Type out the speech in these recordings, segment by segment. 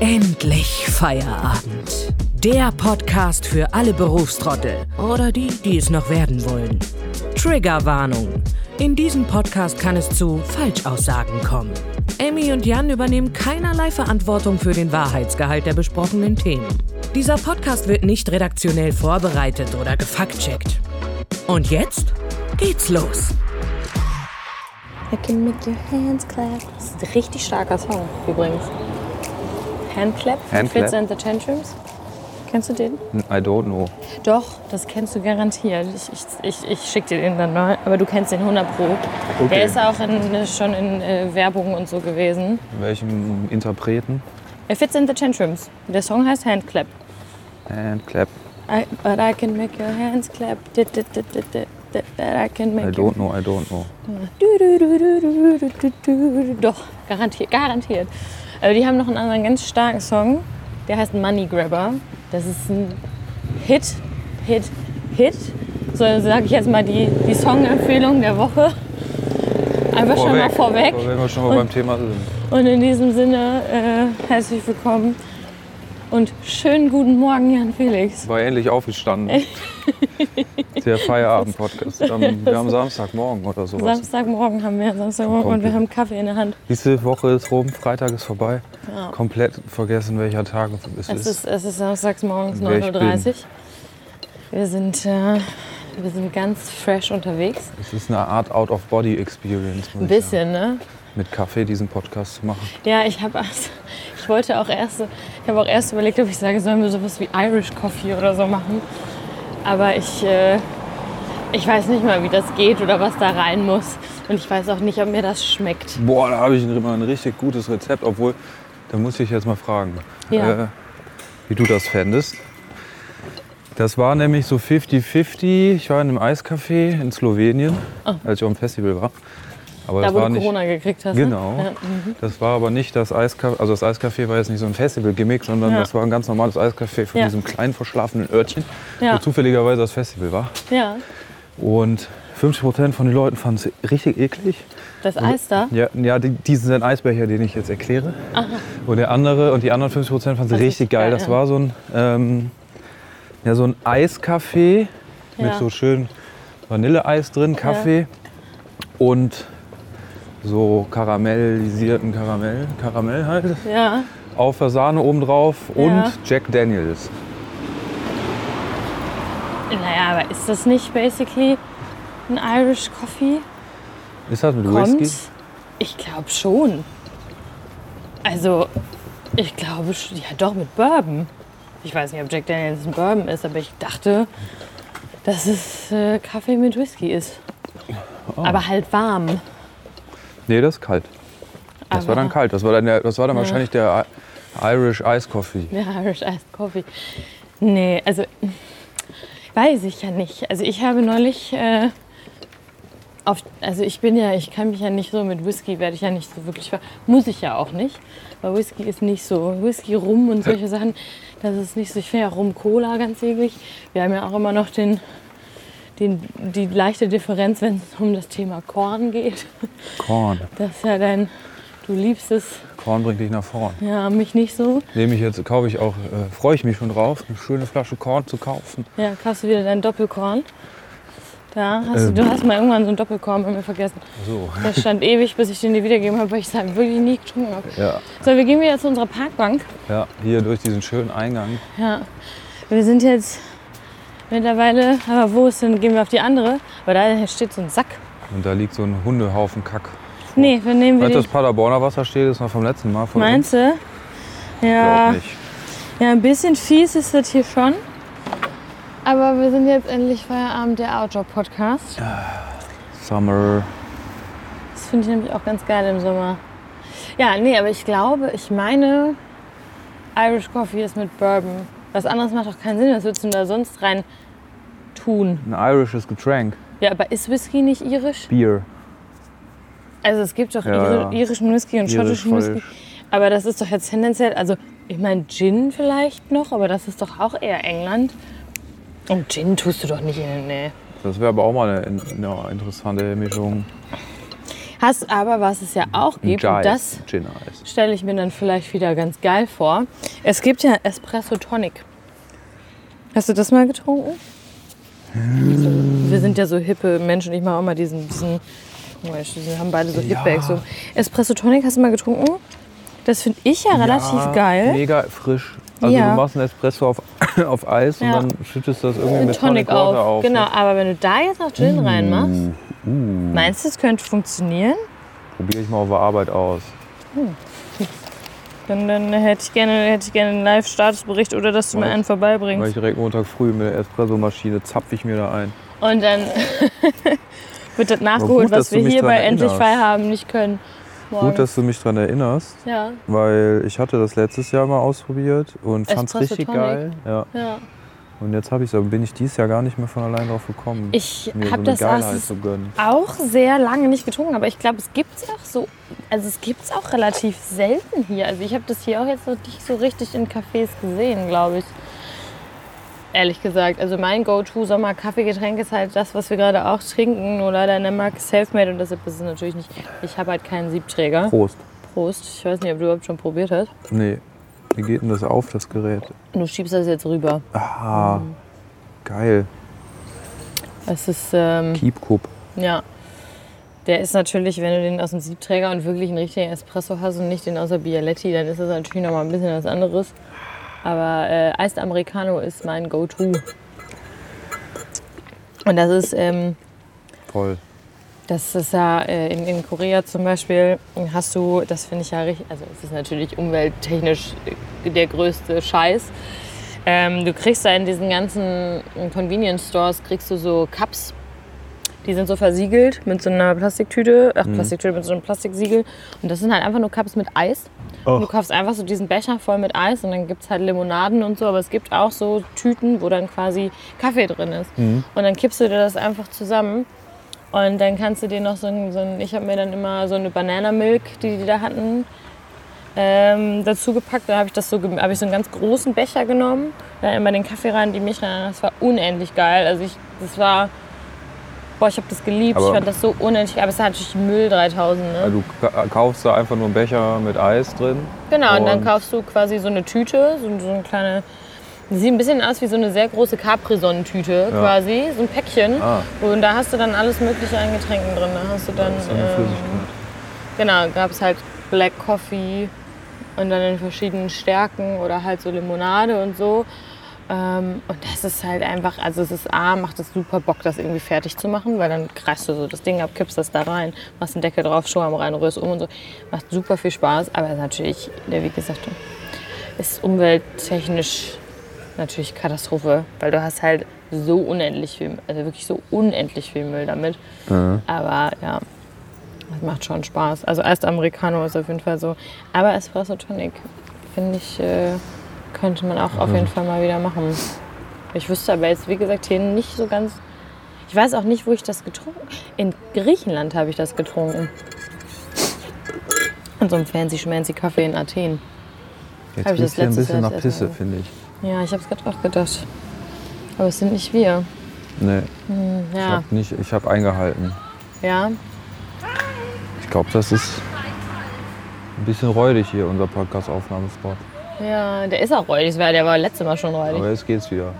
Endlich Feierabend. Der Podcast für alle Berufstrottel oder die, die es noch werden wollen. Triggerwarnung. In diesem Podcast kann es zu Falschaussagen kommen. Amy und Jan übernehmen keinerlei Verantwortung für den Wahrheitsgehalt der besprochenen Themen. Dieser Podcast wird nicht redaktionell vorbereitet oder gefaktcheckt. Und jetzt geht's los. I can make your hands clap. Das ist ein richtig starker Song übrigens. Handclap Handclap? Fits and the Tantrums. Kennst du den? I don't know. Doch, das kennst du garantiert. Ich, ich, ich, ich schick dir den dann mal. Aber du kennst den 100 Pro. Okay. Der ist auch in, schon in äh, Werbung und so gewesen. Welchem Interpreten? Äh, Fits and the Tantrums. Der Song heißt Handclap. Handclap. I, but I can make your hands clap. But I can I make your don't know, I don't know. Doch, garantiert, garantiert. Aber die haben noch einen anderen ganz starken Song, der heißt Money Grabber. Das ist ein Hit, Hit, Hit. So sage ich jetzt mal die, die Song-Empfehlung der Woche. Einfach schon mal vorweg. Wenn wir schon mal Und- beim Thema sind. Und in diesem Sinne, äh, herzlich willkommen und schönen guten Morgen, Jan Felix. War endlich aufgestanden. Der Feierabend-Podcast. Wir haben- Wir haben Samstagmorgen oder sowas. Samstagmorgen haben wir, Samstagmorgen und wir haben Kaffee in der Hand. Diese Woche ist rum, Freitag ist vorbei. Ja. Komplett vergessen, welcher Tag es Es ist. ist, es ist samstags morgens Wer ich 9.30 Uhr. Wir sind, äh, wir sind ganz fresh unterwegs. Es ist eine Art Out-of-Body-Experience. Ein bisschen, ne? Mit Kaffee diesen Podcast zu machen. Ja, ich habe ich wollte auch erst, ich habe auch erst überlegt, ob ich sage, sollen wir sowas wie Irish Coffee oder so machen. Aber ich, äh, ich weiß nicht mal, wie das geht oder was da rein muss. Und ich weiß auch nicht, ob mir das schmeckt. Boah, da habe ich immer ein richtig gutes Rezept. Obwohl, da muss ich jetzt mal fragen, Ja. äh, wie du das fändest. Das war nämlich so 50-50. Ich war in einem Eiscafé in Slowenien, als ich auf dem Festival war. Aber. Da, wo war du nicht. Corona gekriegt hast. Genau. Ne? Ja, mhm. Das war aber nicht das Eiscafé. Also das Eiscafé war jetzt nicht so ein Festival-Gimmick, sondern Ja. das war ein ganz normales Eiscafé von Ja. diesem kleinen verschlafenen Örtchen, wo zufälligerweise das Festival war. ja, Und 50 Prozent von den Leuten fanden es richtig eklig. das Eis da. Ja, ja die, diesen Eisbecher, den ich jetzt erkläre. Und der andere und die anderen 50 Prozent fanden ist richtig geil. geil, Das war so ein, ähm, ja, so ein Eiskaffee mit so schön Vanilleeis drin, Kaffee und so karamellisierten Karamell, Karamell halt, Ja, auf der Sahne obendrauf Ja. und Jack Daniels. naja, aber ist das nicht basically ein Irish Coffee? Ist das mit Kommt? Whisky? Ich glaube schon. Also, ich glaube, ja doch mit Bourbon. Ich weiß nicht, ob Jack Daniels ein Bourbon ist, aber ich dachte, dass es äh, Kaffee mit Whisky ist. Oh. Aber halt warm. Nee, das ist kalt. Das Aber- war dann kalt. Das war dann, der, das war dann wahrscheinlich der Irish Ice Coffee. Ja, Irish Iced Coffee. Nee, also weiß ich ja nicht. Also ich habe neulich äh, auf, also ich bin ja, ich kann mich ja nicht so mit Whisky, werde ich ja nicht so wirklich, muss ich ja auch nicht. Weil Whisky ist nicht so, Whisky, Rum und solche Sachen, das ist nicht so. Ich finde ja Rum Cola ganz eklig. Wir haben ja auch immer noch den, den, die leichte Differenz, wenn es um das Thema Korn geht. Korn. Das ist ja dein, du liebst es, Korn bringt dich nach vorn. ja, mich nicht so. Nehme ich jetzt, kaufe ich auch, äh, freue ich mich schon drauf, eine schöne Flasche Korn zu kaufen. Ja, kaufst du wieder dein Doppelkorn. Da hast Ähm. du, du hast mal irgendwann so einen Doppelkorn bei mir vergessen. So. Der stand ewig, bis ich den dir wiedergegeben habe, weil ich es halt wirklich nie getrunken habe. Ja, So, wir gehen wieder zu unserer Parkbank. ja, hier durch diesen schönen Eingang. Ja. Wir sind jetzt mittlerweile, aber wo ist denn, gehen wir auf die andere? Weil da steht so ein Sack. Und da liegt so ein Hundehaufen Kack. Nee, wir nehmen wir du, das. Paderborner Wasser steht, ist noch vom letzten Mal von Meinst du? Ja, ja, ein bisschen fies ist das hier schon. Aber wir sind jetzt endlich Feierabend, der Outdoor-Podcast. Summer. Das finde ich nämlich auch ganz geil im Sommer. Ja, nee, aber ich glaube, ich meine, Irish Coffee ist mit Bourbon. Was anderes macht doch keinen Sinn. Was würdest du denn da sonst rein tun? Ein irisches Getränk. Ja, aber ist Whisky nicht irisch? Bier. Also es gibt doch Ja, iri- ja. irischen Whisky und Irisch schottischen Whisky. Aber das ist doch jetzt tendenziell, also ich meine Gin vielleicht noch, aber das ist doch auch eher England. Und Gin tust du doch nicht in den. Nee. Das wäre aber auch mal eine, eine interessante Mischung. Hast aber, was es ja auch gibt, und das Gin stelle ich mir dann vielleicht wieder ganz geil vor. Es gibt ja Espresso Tonic. Hast du das mal getrunken? Wir sind ja so hippe Menschen. Ich mache auch mal diesen, diesen oh, wir haben beide so Ja. so. Espresso Tonic hast du mal getrunken? Das finde ich ja relativ Ja, geil. Mega frisch. Also Ja. du machst einen Espresso auf, auf Eis Ja. und dann schüttest du das irgendwie Mit mit Tonic, auf. auf. ne? Genau, aber wenn du da jetzt noch Gin reinmachst, meinst du, es könnte funktionieren? Probiere ich mal auf der Arbeit aus. Dann, dann hätte ich gerne, hätte ich gerne einen Live-Statusbericht oder dass du mir Weil- einen Weil vorbeibringst. ich direkt Montag früh mit der Espressomaschine zapfe ich mir da ein. Und dann wird das gut, nachgeholt, was dass du wir hier bei Endlich erinnerst. Feierabend nicht können. Morgen. Gut, dass du mich daran erinnerst, ja, weil ich hatte das letztes Jahr mal ausprobiert und fand es richtig Tonic. geil. Ja. ja. Und jetzt habe ich aber bin ich dieses Jahr gar nicht mehr von allein drauf gekommen. Ich so habe eine das gönnen. auch sehr lange nicht getrunken, aber ich glaube, es gibt es auch so, also es gibt es auch relativ selten hier. Also ich habe das hier auch jetzt noch nicht so richtig in Cafés gesehen, glaube ich. Ehrlich gesagt, also mein Go-To-Sommer-Kaffeegetränk ist halt das, was wir gerade auch trinken, nur leider in der Marke Selfmade und deshalb ist es natürlich nicht, ich habe halt keinen Siebträger. Prost. Prost, ich weiß nicht, ob du überhaupt schon probiert hast. Nee, wie geht denn das auf, das Gerät? Du schiebst das jetzt rüber. Ah, geil. Es ist, ähm, Keep Cup. Ja. Der ist natürlich, wenn du den aus dem Siebträger und wirklich einen richtigen Espresso hast und nicht den aus der Bialetti, dann ist das natürlich noch mal ein bisschen was anderes. Aber äh, Iced Americano ist mein Go-To. Und das ist, ähm, Toll. Das ist ja äh, in, in Korea zum Beispiel, hast du, das finde ich ja richtig, also es ist natürlich umwelttechnisch äh, der größte Scheiß. Ähm, du kriegst da in diesen ganzen Convenience Stores, kriegst du so Cups, die sind so versiegelt mit so einer Plastiktüte, ach Plastiktüte mit so einem Plastiksiegel. Und das sind halt einfach nur Cups mit Eis. Und du kaufst einfach so diesen Becher voll mit Eis und dann gibt es halt Limonaden und so. Aber es gibt auch so Tüten, wo dann quasi Kaffee drin ist. Und dann kippst du dir das einfach zusammen. Und dann kannst du dir noch so ein, so ein ich habe mir dann immer so eine Bananamilk, die die da hatten, ähm, dazu gepackt. Da habe ich das so, habe ich so einen ganz großen Becher genommen, da immer den Kaffee rein, die Milch rein. Das war unendlich geil. Also ich, das war, boah, ich habe das geliebt. Aber- ich fand das so unendlich. Aber es ist natürlich Müll 3000. Ne? Also, du ka- kaufst da einfach nur einen Becher mit Eis drin. Genau, und dann Und- kaufst du quasi so eine Tüte, so, so eine kleine. Die sieht ein bisschen aus wie so eine sehr große Capri-Sonnentüte quasi, so ein Päckchen. Ah. Und da hast du dann alles Mögliche an Getränken drin. Da hast du dann, Das ist eine ähm, genau, gab es halt Black Coffee und dann in verschiedenen Stärken oder halt so Limonade und so. Ähm, und das ist halt einfach, also es ist A, macht es super Bock, das irgendwie fertig zu machen, weil dann kreist du so das Ding ab, kippst das da rein, machst einen Deckel drauf, Schuhe rein, rührst um und so. Macht super viel Spaß, aber natürlich, ja, wie gesagt, ist umwelttechnisch natürlich Katastrophe, weil du hast halt so unendlich viel, also wirklich so unendlich viel Müll damit. Aber ja, das macht schon Spaß. Also Iced Americano ist auf jeden Fall so. Aber Espresso Tonic, finde ich, äh, könnte man auch auf jeden Fall mal wieder machen. Ich wüsste aber jetzt, wie gesagt, hier nicht so ganz. Ich weiß auch nicht, wo ich das getrunken In Griechenland habe ich das getrunken. In so einem fancy schmancy Kaffee in Athen. Jetzt hab ich das riecht hier ein bisschen nach Pisse, finde ich. Ja, ich habe es gerade auch gedacht. Aber es sind nicht wir. Nee, ich Ja, habe nicht, ich habe eingehalten. ja. Ich glaube, das ist ein bisschen räudig hier, unser Podcast-Aufnahmespot. Ja, der ist auch räudig. Der war letztes Mal schon räudig. Aber jetzt geht's wieder.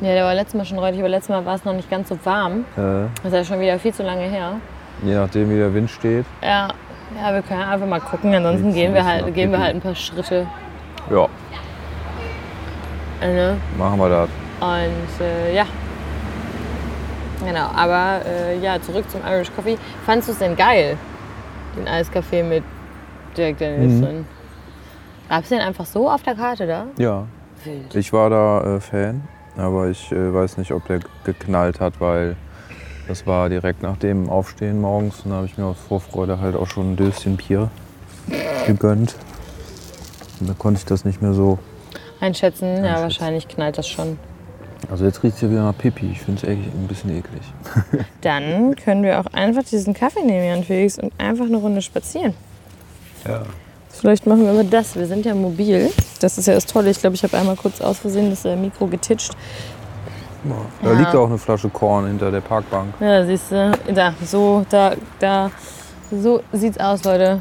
Ja, der war letztes Mal schon räudig, aber letztes Mal war es noch nicht ganz so warm. Äh, Das ist ja schon wieder viel zu lange her. je nachdem, wie der Wind steht. Ja, ja wir können einfach mal gucken. Ansonsten gehen wir, halt, gehen wir halt ein paar Schritte. Ja, ne? machen wir das. Und äh, ja. Genau, aber äh, ja, zurück zum Irish Coffee. Fandest du es denn geil, den Eiskaffee mit Jack Daniels Mhm. drin? Gab es den einfach so auf der Karte da? Ja, Wild. ich war da äh, Fan, aber ich äh, weiß nicht, ob der geknallt hat, weil das war direkt nach dem Aufstehen morgens und da habe ich mir aus Vorfreude halt auch schon ein Döschen Bier gegönnt. Und da konnte ich das nicht mehr so. Einschätzen? Ja, Einschätzen. wahrscheinlich knallt das schon. Also jetzt riecht es ja wieder nach Pipi. Ich finde es echt ein bisschen eklig. Dann können wir auch einfach diesen Kaffee nehmen, Jan Felix, und einfach eine Runde spazieren. Ja. Vielleicht machen wir aber das. Wir sind ja mobil. Das ist ja das Tolle. Ich glaube, ich habe einmal kurz aus Versehen das äh, Mikro getitscht. Da Ja. liegt auch eine Flasche Korn hinter der Parkbank. Ja, siehst du, da, so, da, da, so sieht's aus, Leute.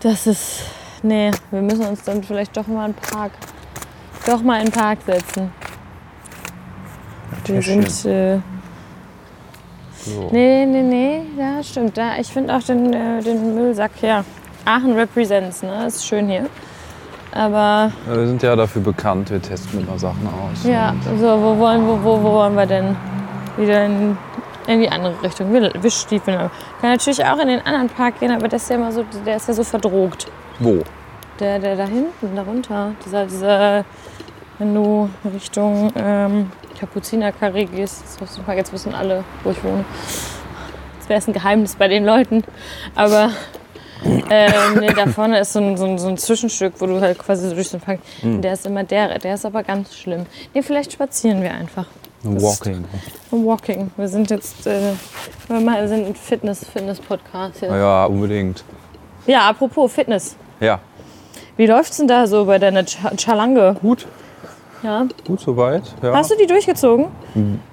Das ist, nee, wir müssen uns dann vielleicht doch mal in den Park, doch mal in den Park setzen. Wir sind, äh, So. nee, nee, nee, ja, stimmt. Da, ich finde auch den, äh, den Müllsack, ja. Aachen represents, ne, ist schön hier. Aber, Ja, Wir sind ja dafür bekannt, wir testen immer Sachen aus. ja, so, wo wollen, wo, wo, wo wollen wir denn wieder in, in die andere Richtung? Wir Wischstiefeln. Kann natürlich auch in den anderen Park gehen, aber das ist ja immer so, der ist ja so verdrogt. Wo? Der, der da hinten, darunter. Dieser, dieser, wenn du Richtung ähm, Kapuzinerkarree gehst, jetzt wissen alle, wo ich wohne. Das wäre ein Geheimnis bei den Leuten. Aber ähm, nee, da vorne ist so ein, so, ein, so ein Zwischenstück, wo du halt quasi so durch den Park. Der ist immer der, der ist aber ganz schlimm. Nee, vielleicht spazieren wir einfach. Walking. Walking. Wir sind jetzt, äh, wir sind ein Fitness, Fitness-Podcast hier. Ja, unbedingt. Ja, apropos Fitness. Ja, Wie läuft's denn da so bei deiner Ch- Chalange? gut. Ja. Gut soweit. Ja. Hast du die durchgezogen?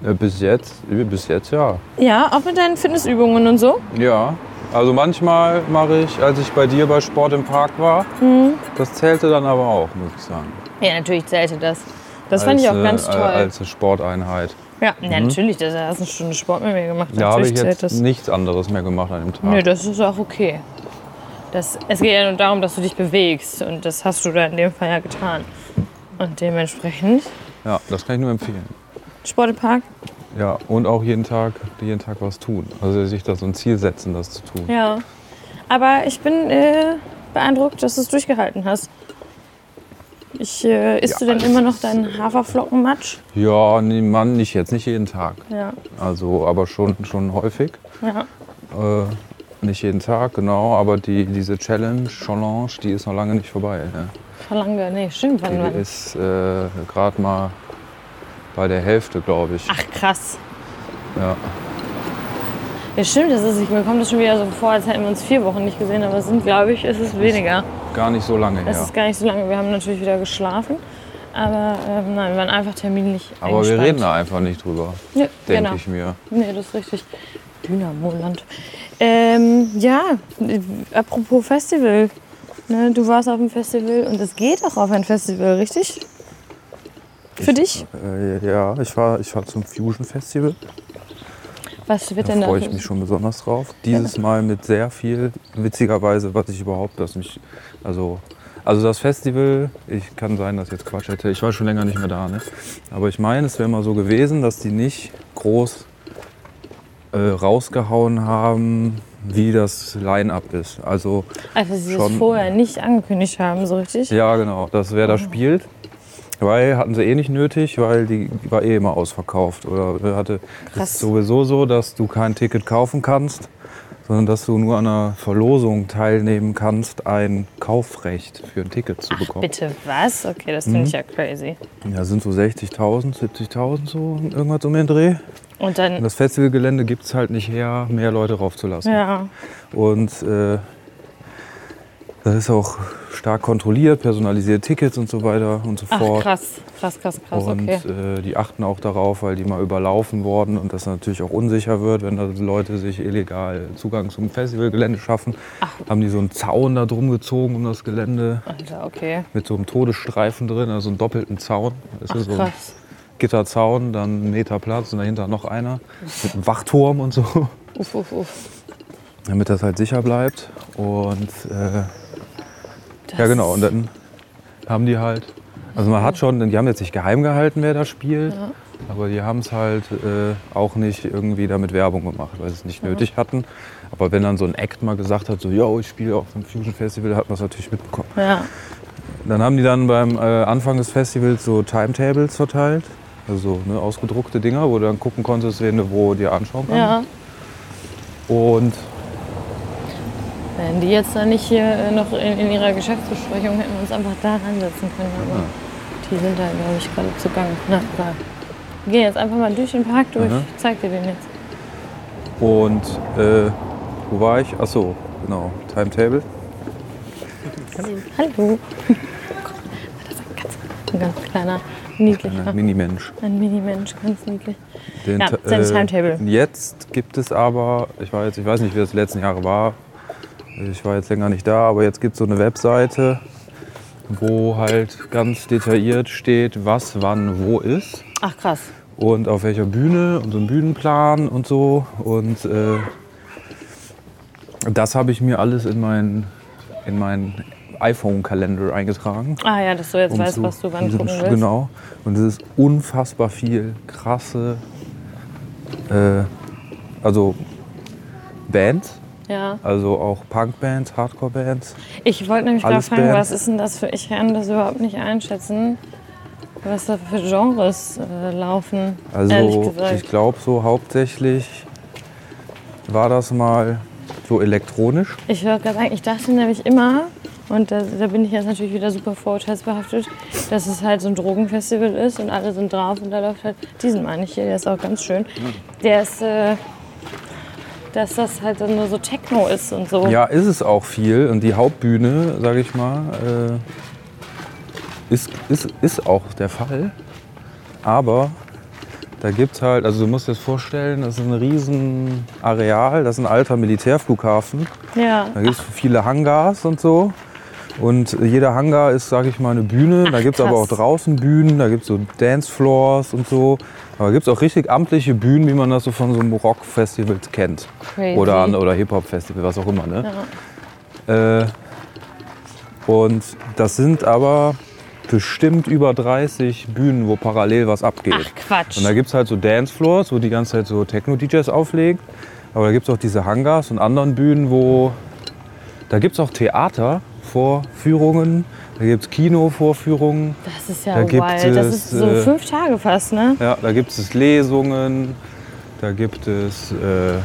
Äh, Bis jetzt, bis jetzt ja. Ja, auch mit deinen Fitnessübungen und so? Ja. Also manchmal mache ich, als ich bei dir bei Sport im Park war, Mhm. das zählte dann aber auch, muss ich sagen. Ja, natürlich zählte das. Das fand Als, ich auch äh, ganz toll. Als eine Sporteinheit. ja, ja, natürlich, das hast eine Stunde Sport mit mir gemacht. Da habe ich jetzt nichts anderes mehr gemacht an dem Tag. Nö, das ist auch okay. Das, es geht ja nur darum, dass du dich bewegst und das hast du da in dem Fall ja getan. Und dementsprechend Ja, das kann ich nur empfehlen. Sport im Park. Ja, und auch jeden Tag, jeden Tag was tun. Also sich da so ein Ziel setzen, das zu tun. Ja. Aber ich bin äh, beeindruckt, dass du es durchgehalten hast. Ich, äh, isst Ja, du denn immer noch deinen Haferflockenmatsch? Ja, nee, Mann, nicht jetzt, nicht jeden Tag. Ja. Also, aber schon, schon häufig. ja. Äh, nicht jeden Tag, genau. Aber die, diese Challenge, Challenge, die ist noch lange nicht vorbei. Ne? Verlange, nee, stimmt. Wann, Die wann? ist äh, gerade mal bei der Hälfte, glaube ich. Ach krass. Ja. Ja, stimmt, das ist, mir kommt das schon wieder so vor, als hätten wir uns vier Wochen nicht gesehen, aber es sind, glaube ich, ist es weniger. Gar nicht so lange Es her. ist gar nicht so lange. Wir haben natürlich wieder geschlafen, aber ähm, nein, wir waren einfach terminlich Aber wir reden da einfach nicht drüber, Ja, denke genau. ich mir. Nee, das ist richtig. Dynamoland. Ähm, ja, apropos Festival. Ne, du warst auf dem Festival und es geht auch auf ein Festival, richtig? Für dich? Äh, ja, ich war, ich war zum Fusion Festival. Was wird Da denn da? freue ich mich schon besonders drauf. Dieses Mal mit sehr viel, witzigerweise, was ich überhaupt, was mich, also, also das Festival, ich kann sein, dass ich jetzt Quatsch hätte, ich war schon länger nicht mehr da, ne? Aber ich meine, es wäre mal so gewesen, dass die nicht groß äh, rausgehauen haben, wie das Line-Up ist. Also, Also, sie es schon- vorher nicht angekündigt haben, so richtig? ja genau, dass wer da spielt. Weil hatten sie eh nicht nötig, weil die war eh immer ausverkauft. Oder hatte Krass. ist sowieso so, dass du kein Ticket kaufen kannst, sondern dass du nur an einer Verlosung teilnehmen kannst, ein Kaufrecht für ein Ticket zu bekommen. Bitte was? Okay, das finde Mhm. ich ja crazy. Ja, sind so 60.000, 70.000 so, irgendwas um den Dreh. Und Und dann, das Festivalgelände gibt es halt nicht her, mehr Leute raufzulassen. ja, Und äh, das ist auch stark kontrolliert, personalisierte Tickets und so weiter und so ach fort. krass, krass, krass, krass, Und okay. äh, die achten auch darauf, weil die mal überlaufen worden und das natürlich auch unsicher wird, wenn da Leute sich illegal Zugang zum Festivalgelände schaffen. Haben die so einen Zaun da drum gezogen um das Gelände Alter, okay. mit so einem Todesstreifen drin, also einen doppelten Zaun. Das Ach ist so ein krass. Gitterzaun, dann einen Meter Platz und dahinter noch einer mit einem Wachturm und so, Uff, uff, uff. damit das halt sicher bleibt. Und äh, Das- ja genau, und dann haben die halt, also man hat schon, die haben jetzt nicht geheim gehalten, wer da spielt, aber die haben es halt äh, auch nicht irgendwie damit Werbung gemacht, weil sie es nicht nötig hatten. Aber wenn dann so ein Act mal gesagt hat, so, yo, ich spiele auf dem Fusion Festival, hat man es natürlich mitbekommen. Ja, Dann haben die dann beim äh, Anfang des Festivals so Timetables verteilt, also so, ne, ausgedruckte Dinger, wo du dann gucken konntest, wen du wo dir anschauen kannst. ja. Und Wenn die jetzt da nicht hier äh, noch in, in ihrer Geschäftsbesprechung hätten wir uns einfach da reinsetzen können. Aber die sind da, glaube ich, gerade zu Gang. Na, egal. Wir gehen jetzt einfach mal durch den Park durch. Mhm. Ich zeig dir den jetzt. Und äh, wo war ich? Ach so, genau, Timetable. Hallo. Das ist ein ganz, ein ganz kleiner Niedlich, Kleiner ja. Mini-Mensch. Ein Mini-Mensch, ganz niedlich. Den Ja, sein Timetable. Jetzt gibt es aber, ich, war jetzt, ich weiß nicht, wie das die letzten Jahre war, ich war jetzt länger nicht da, aber jetzt gibt es so eine Webseite, wo halt ganz detailliert steht, was wann wo ist Ach krass. und auf welcher Bühne und so ein Bühnenplan und so. Und äh, das habe ich mir alles in meinen in meinen iPhone-Kalender eingetragen. Ah ja, dass du jetzt um weißt, zu- was du wann um gucken willst. Genau. Und es ist unfassbar viel krasse, äh, also Bands, Ja. also auch Punkbands, Hardcore-Bands. Ich wollte nämlich gerade fragen, Band. was ist denn das für. Ich kann das überhaupt nicht einschätzen, was da für Genres äh, laufen. Also ich glaube so hauptsächlich war das mal so elektronisch. Ich wollte gerade sagen, ich dachte nämlich immer, und da, da bin ich jetzt natürlich wieder super vorurteilsbehaftet, dass es halt so ein Drogenfestival ist und alle sind drauf und da läuft halt, diesen meine ich hier, der ist auch ganz schön. Der ist, äh, dass das halt dann nur so Techno ist und so. Ja, ist es auch viel. Und die Hauptbühne, sage ich mal, äh, ist, ist, ist auch der Fall. Aber da gibt es halt, also du musst dir das vorstellen, das ist ein riesen Areal, das ist ein alter Militärflughafen. Ja. Da gibt es viele Hangars und so. Und jeder Hangar ist, sage ich mal, eine Bühne. da Ach, gibt es aber auch draußen Bühnen, da gibt es so Dancefloors und so. Aber da gibt es auch richtig amtliche Bühnen, wie man das so von so einem Rockfestival kennt. Crazy. Oder, oder Hip-Hop-Festival, was auch immer. Ne? Äh, und das sind aber bestimmt über 30 Bühnen, wo parallel was abgeht. Ach Quatsch. Und da gibt es halt so Dancefloors, wo die ganze Zeit so Techno-DJs auflegen. Aber da gibt es auch diese Hangars und anderen Bühnen, wo. Da gibt es auch Theatervorführungen, da gibt es Kinovorführungen, das ist ja da gibt wild. Das es, ist so äh, fünf Tage fast, ne? ja, da gibt es Lesungen, da gibt es äh,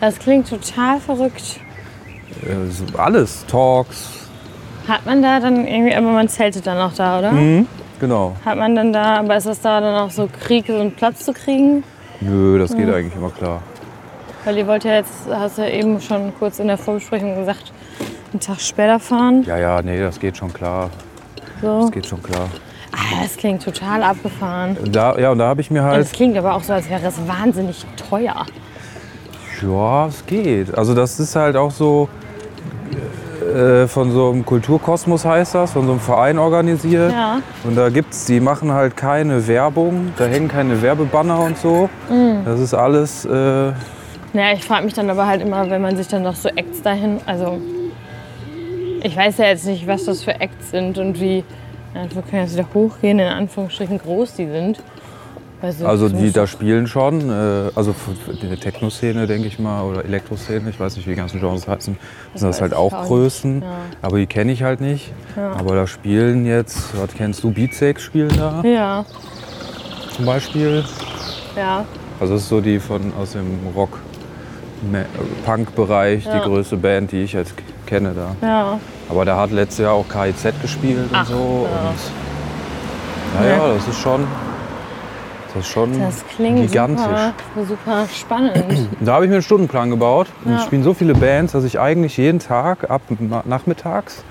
Das klingt total verrückt. äh, alles, Talks. Hat man da dann irgendwie, aber man zeltet dann auch da, oder? Mhm, genau. Hat man dann da, aber ist das da dann auch so Krieg, so einen Platz zu kriegen? Nö, das geht eigentlich immer klar. Weil ihr wollt ja jetzt, hast du ja eben schon kurz in der Vorbesprechung gesagt, einen Tag später fahren. Ja, ja, nee, das geht schon klar. So. Das geht schon klar. Ah, das klingt total abgefahren. Da, ja, und da habe ich mir halt. es klingt aber auch so, als wäre es wahnsinnig teuer. Ja, es geht. Also das ist halt auch so äh, von so einem Kulturkosmos heißt das, von so einem Verein organisiert. Ja. Und da gibt's, die machen halt keine Werbung, da hängen keine Werbebanner und so. Mhm. Das ist alles, äh, Naja, ich frage mich dann aber halt immer, wenn man sich dann noch so Acts dahin, also ich weiß ja jetzt nicht, was das für Acts sind und wie, ja, wir können jetzt wieder hochgehen, in Anführungsstrichen groß die sind. Also, also das die da spielen schon, äh, also die Techno-Szene denke ich mal oder Elektroszene, ich weiß nicht, wie die ganzen Genres heißen, sind das halt auch. Größen, Ja. aber die kenne ich halt nicht. Aber da spielen jetzt, was kennst du, Beatsex spielen da Ja, zum Beispiel. ja. Also das ist so die von aus dem Rock Me- Punk-Bereich, Ja. die größte Band, die ich jetzt kenne da. Ja, Aber der hat letztes Jahr auch KIZ gespielt und Ach, so. ja. Und naja, Ja. das ist schon, das ist schon das klingt gigantisch. super, super spannend. Da habe ich mir einen Stundenplan gebaut. Und Ja. es spielen so viele Bands, dass ich eigentlich jeden Tag ab na- nachmittags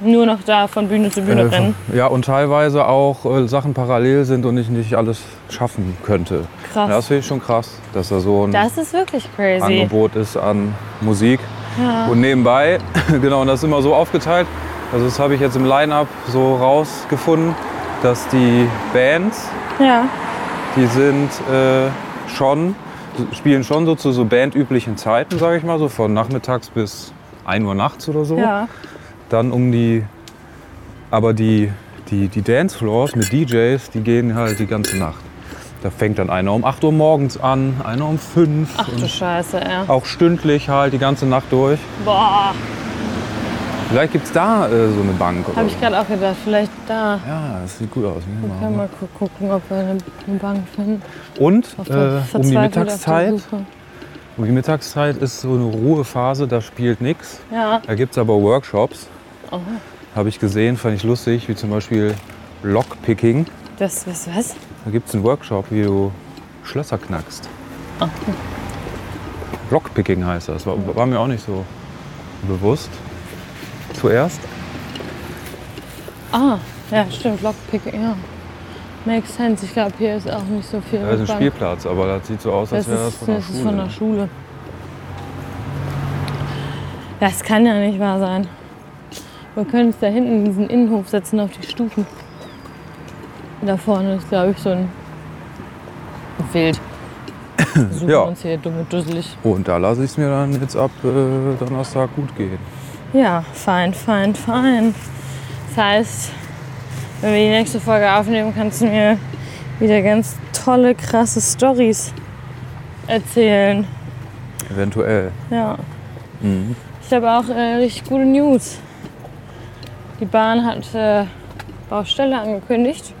Nur noch da von Bühne zu Bühne äh, rennen. ja und teilweise auch äh, Sachen parallel sind und ich nicht alles schaffen könnte. Krass. Das finde ich schon krass, dass da so ein Das ist wirklich crazy. Angebot ist an Musik. Ja. Und nebenbei, genau, und das ist immer so aufgeteilt. Also das habe ich jetzt im Line-Up so rausgefunden, dass die Bands, Ja, die sind äh, schon, spielen schon so zu so bandüblichen Zeiten, sage ich mal, so von nachmittags bis 1 Uhr nachts oder so. ja. Dann um die, aber die, die, die Dancefloors mit DJs, die gehen halt die ganze Nacht. Da fängt dann einer um 8 Uhr morgens an, einer um 5 Ach du Scheiße, ja. auch stündlich halt die ganze Nacht durch. Boah, Vielleicht gibt es da äh, so eine Bank. Habe ich gerade auch gedacht, vielleicht da. Ja, das sieht gut aus. Wir können mal gu- gucken, ob wir eine, eine Bank finden. Und äh, um die Mittagszeit, um die Mittagszeit ist so eine Ruhephase, da spielt nichts. Ja, Da gibt es aber Workshops. Habe ich gesehen, fand ich lustig, wie zum Beispiel Lockpicking. Das was? was? Da gibt es einen Workshop, wie du Schlösser knackst. Lockpicking heißt das. War, war mir auch nicht so bewusst. Zuerst. Ah, Ja, stimmt, Lockpick, ja. Makes sense. Ich glaube, hier ist auch nicht so viel. Da ist ein Bahn. Spielplatz, aber das sieht so aus, als Das wäre das von der das Schule. ist von der Schule. Das kann ja nicht wahr sein. Wir können uns da hinten in diesen Innenhof setzen auf die Stufen. Da vorne ist, glaube ich, so ein Wild. Suchen Ja. uns hier dumm und dusselig. Und da lasse ich es mir dann jetzt ab äh, Donnerstag gut gehen. Ja, fein, fein, fein. Das heißt, wenn wir die nächste Folge aufnehmen, kannst du mir wieder ganz tolle, krasse Stories erzählen. Eventuell. Ja. Mhm. Ich habe auch äh, richtig gute News. Die Bahn hat äh, Baustelle angekündigt.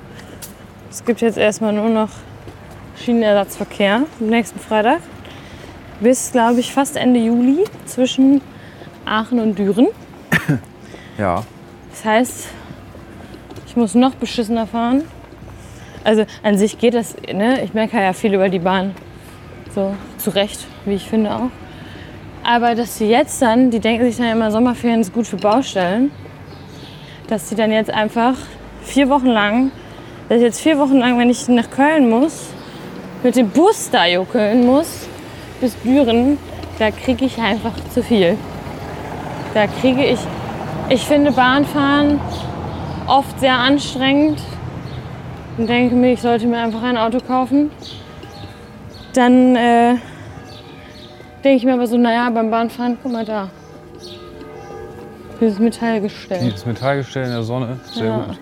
Es gibt jetzt erstmal nur noch Schienenersatzverkehr am nächsten Freitag. Bis, glaube ich, fast Ende Juli zwischen Aachen und Düren. Ja. Das heißt, ich muss noch beschissener fahren. Also an sich geht das, ne? ich merke ja viel über die Bahn. So, zu Recht, wie ich finde auch. Aber dass sie jetzt dann, die denken sich dann immer, Sommerferien ist gut für Baustellen, dass sie dann jetzt einfach vier Wochen lang, dass ich jetzt vier Wochen lang, wenn ich nach Köln muss, mit dem Bus da juckeln muss, bis Düren, da kriege ich einfach zu viel. Da kriege ich, ich finde Bahnfahren oft sehr anstrengend und denke mir, ich sollte mir einfach ein Auto kaufen. Dann äh, denke ich mir aber so, naja, beim Bahnfahren, guck mal da. Dieses Metallgestell. Dieses Metallgestell in der Sonne. Sehr Ja. gut.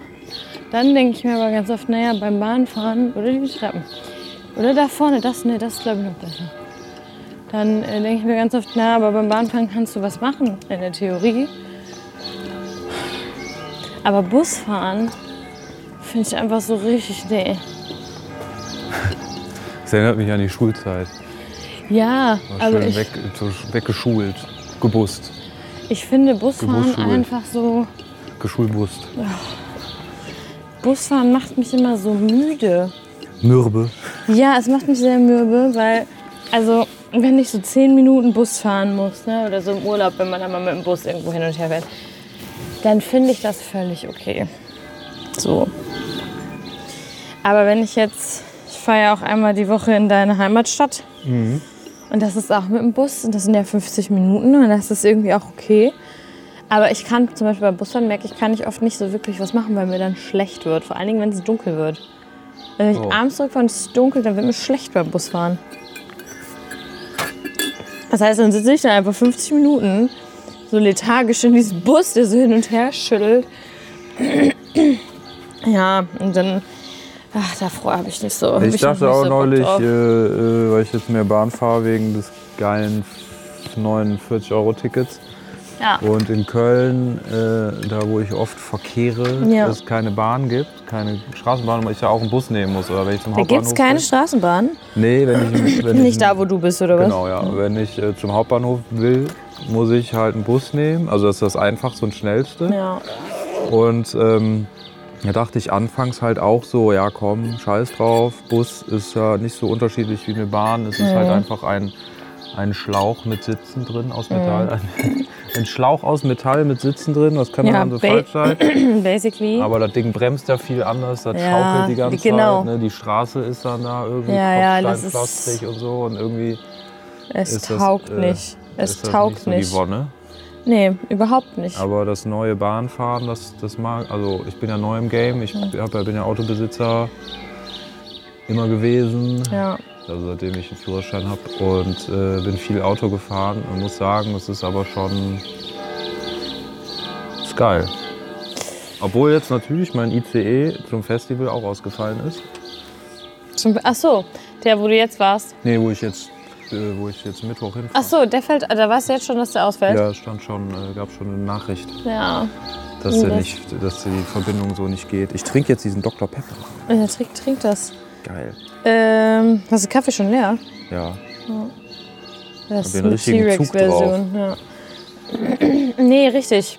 Dann denke ich mir aber ganz oft, naja, beim Bahnfahren oder die Treppen. Oder da vorne, das, ne, das ist glaube ich noch besser. Dann äh, denke ich mir ganz oft, na, aber beim Bahnfahren kannst du was machen in der Theorie. Aber Busfahren finde ich einfach so richtig, nee. Das erinnert mich an die Schulzeit. Ja, War aber schön ich, weg, weggeschult. Gebust. ich finde Busfahren einfach so, Geschulbust. Busfahren macht mich immer so müde. Mürbe. Ja, es macht mich sehr mürbe, weil, also, wenn ich so zehn Minuten Bus fahren muss, ne, oder so im Urlaub, wenn man dann mal mit dem Bus irgendwo hin und her fährt, dann finde ich das völlig okay. So. Aber wenn ich jetzt, ich fahre ja auch einmal die Woche in deine Heimatstadt. Und das ist auch mit dem Bus und das sind ja 50 Minuten und das ist irgendwie auch okay. Aber ich kann zum Beispiel beim Busfahren merke ich, kann ich oft nicht so wirklich was machen, weil mir dann schlecht wird. Vor allen Dingen, wenn es dunkel wird. Wenn ich Oh. abends zurückfahre und es ist dunkel, dann wird mir schlecht beim Busfahren. Das heißt, dann sitze ich da einfach 50 Minuten so lethargisch in diesem Bus, der so hin und her schüttelt. Ja, und dann, ach, davor habe ich nicht so. Ich dachte auch so neulich, äh, äh, weil ich jetzt mehr Bahn fahre wegen des geilen 49-Euro-Tickets. Ja. Und in Köln, äh, da wo ich oft verkehre, Ja. es keine Bahn gibt, keine Straßenbahn, weil ich ja auch einen Bus nehmen muss. Oder wenn ich zum Da gibt Hauptbahnhof es keine will. Straßenbahn? Nee, wenn ich, wenn ich Nicht da, wo du bist, oder was? Genau, ja. Wenn ich äh, zum Hauptbahnhof will, muss ich halt einen Bus nehmen. Also das ist das einfachste und schnellste. Ja. Und ähm, da dachte ich anfangs halt auch so, ja komm, scheiß drauf. Bus ist ja nicht so unterschiedlich wie eine Bahn. Es ist halt einfach ein, ein Schlauch mit Sitzen drin aus Metall. Ein, ein Schlauch aus Metall mit Sitzen drin, das kann Ja, dann so falsch sein. Basically. Aber das Ding bremst ja viel anders, das Ja, schaukelt die ganze genau. Zeit. Ne? Die Straße ist dann da irgendwie Ja, ja, kopfsteinpflasterig und so. Und irgendwie es ist das, taugt äh, nicht. Es taugt nicht so die Wonne. Nee, überhaupt nicht. Aber das neue Bahnfahren, das, das mag, also ich bin ja neu im Game, ich hab, bin ja Autobesitzer immer gewesen, Ja. Also seitdem ich einen Führerschein habe und äh, bin viel Auto gefahren und muss sagen, es ist aber schon ist geil. Obwohl jetzt natürlich mein ICE zum Festival auch ausgefallen ist. Zum, ach so, der, wo du jetzt warst. Nee, wo ich jetzt, äh, wo ich jetzt Mittwoch hinfahre. Ach so, der fällt, da weißt du jetzt schon, dass der ausfällt? Ja, stand schon, äh, gab schon eine Nachricht, Ja. dass, Oh, der das- nicht, dass die Verbindung so nicht geht. Ich trinke jetzt diesen Dr. Pepper. ja trink, trink das. Geil. Ähm, hast du Kaffee schon leer? Ja. Das ja richtigen Zug T-Rex-Version. Ja. nee, richtig.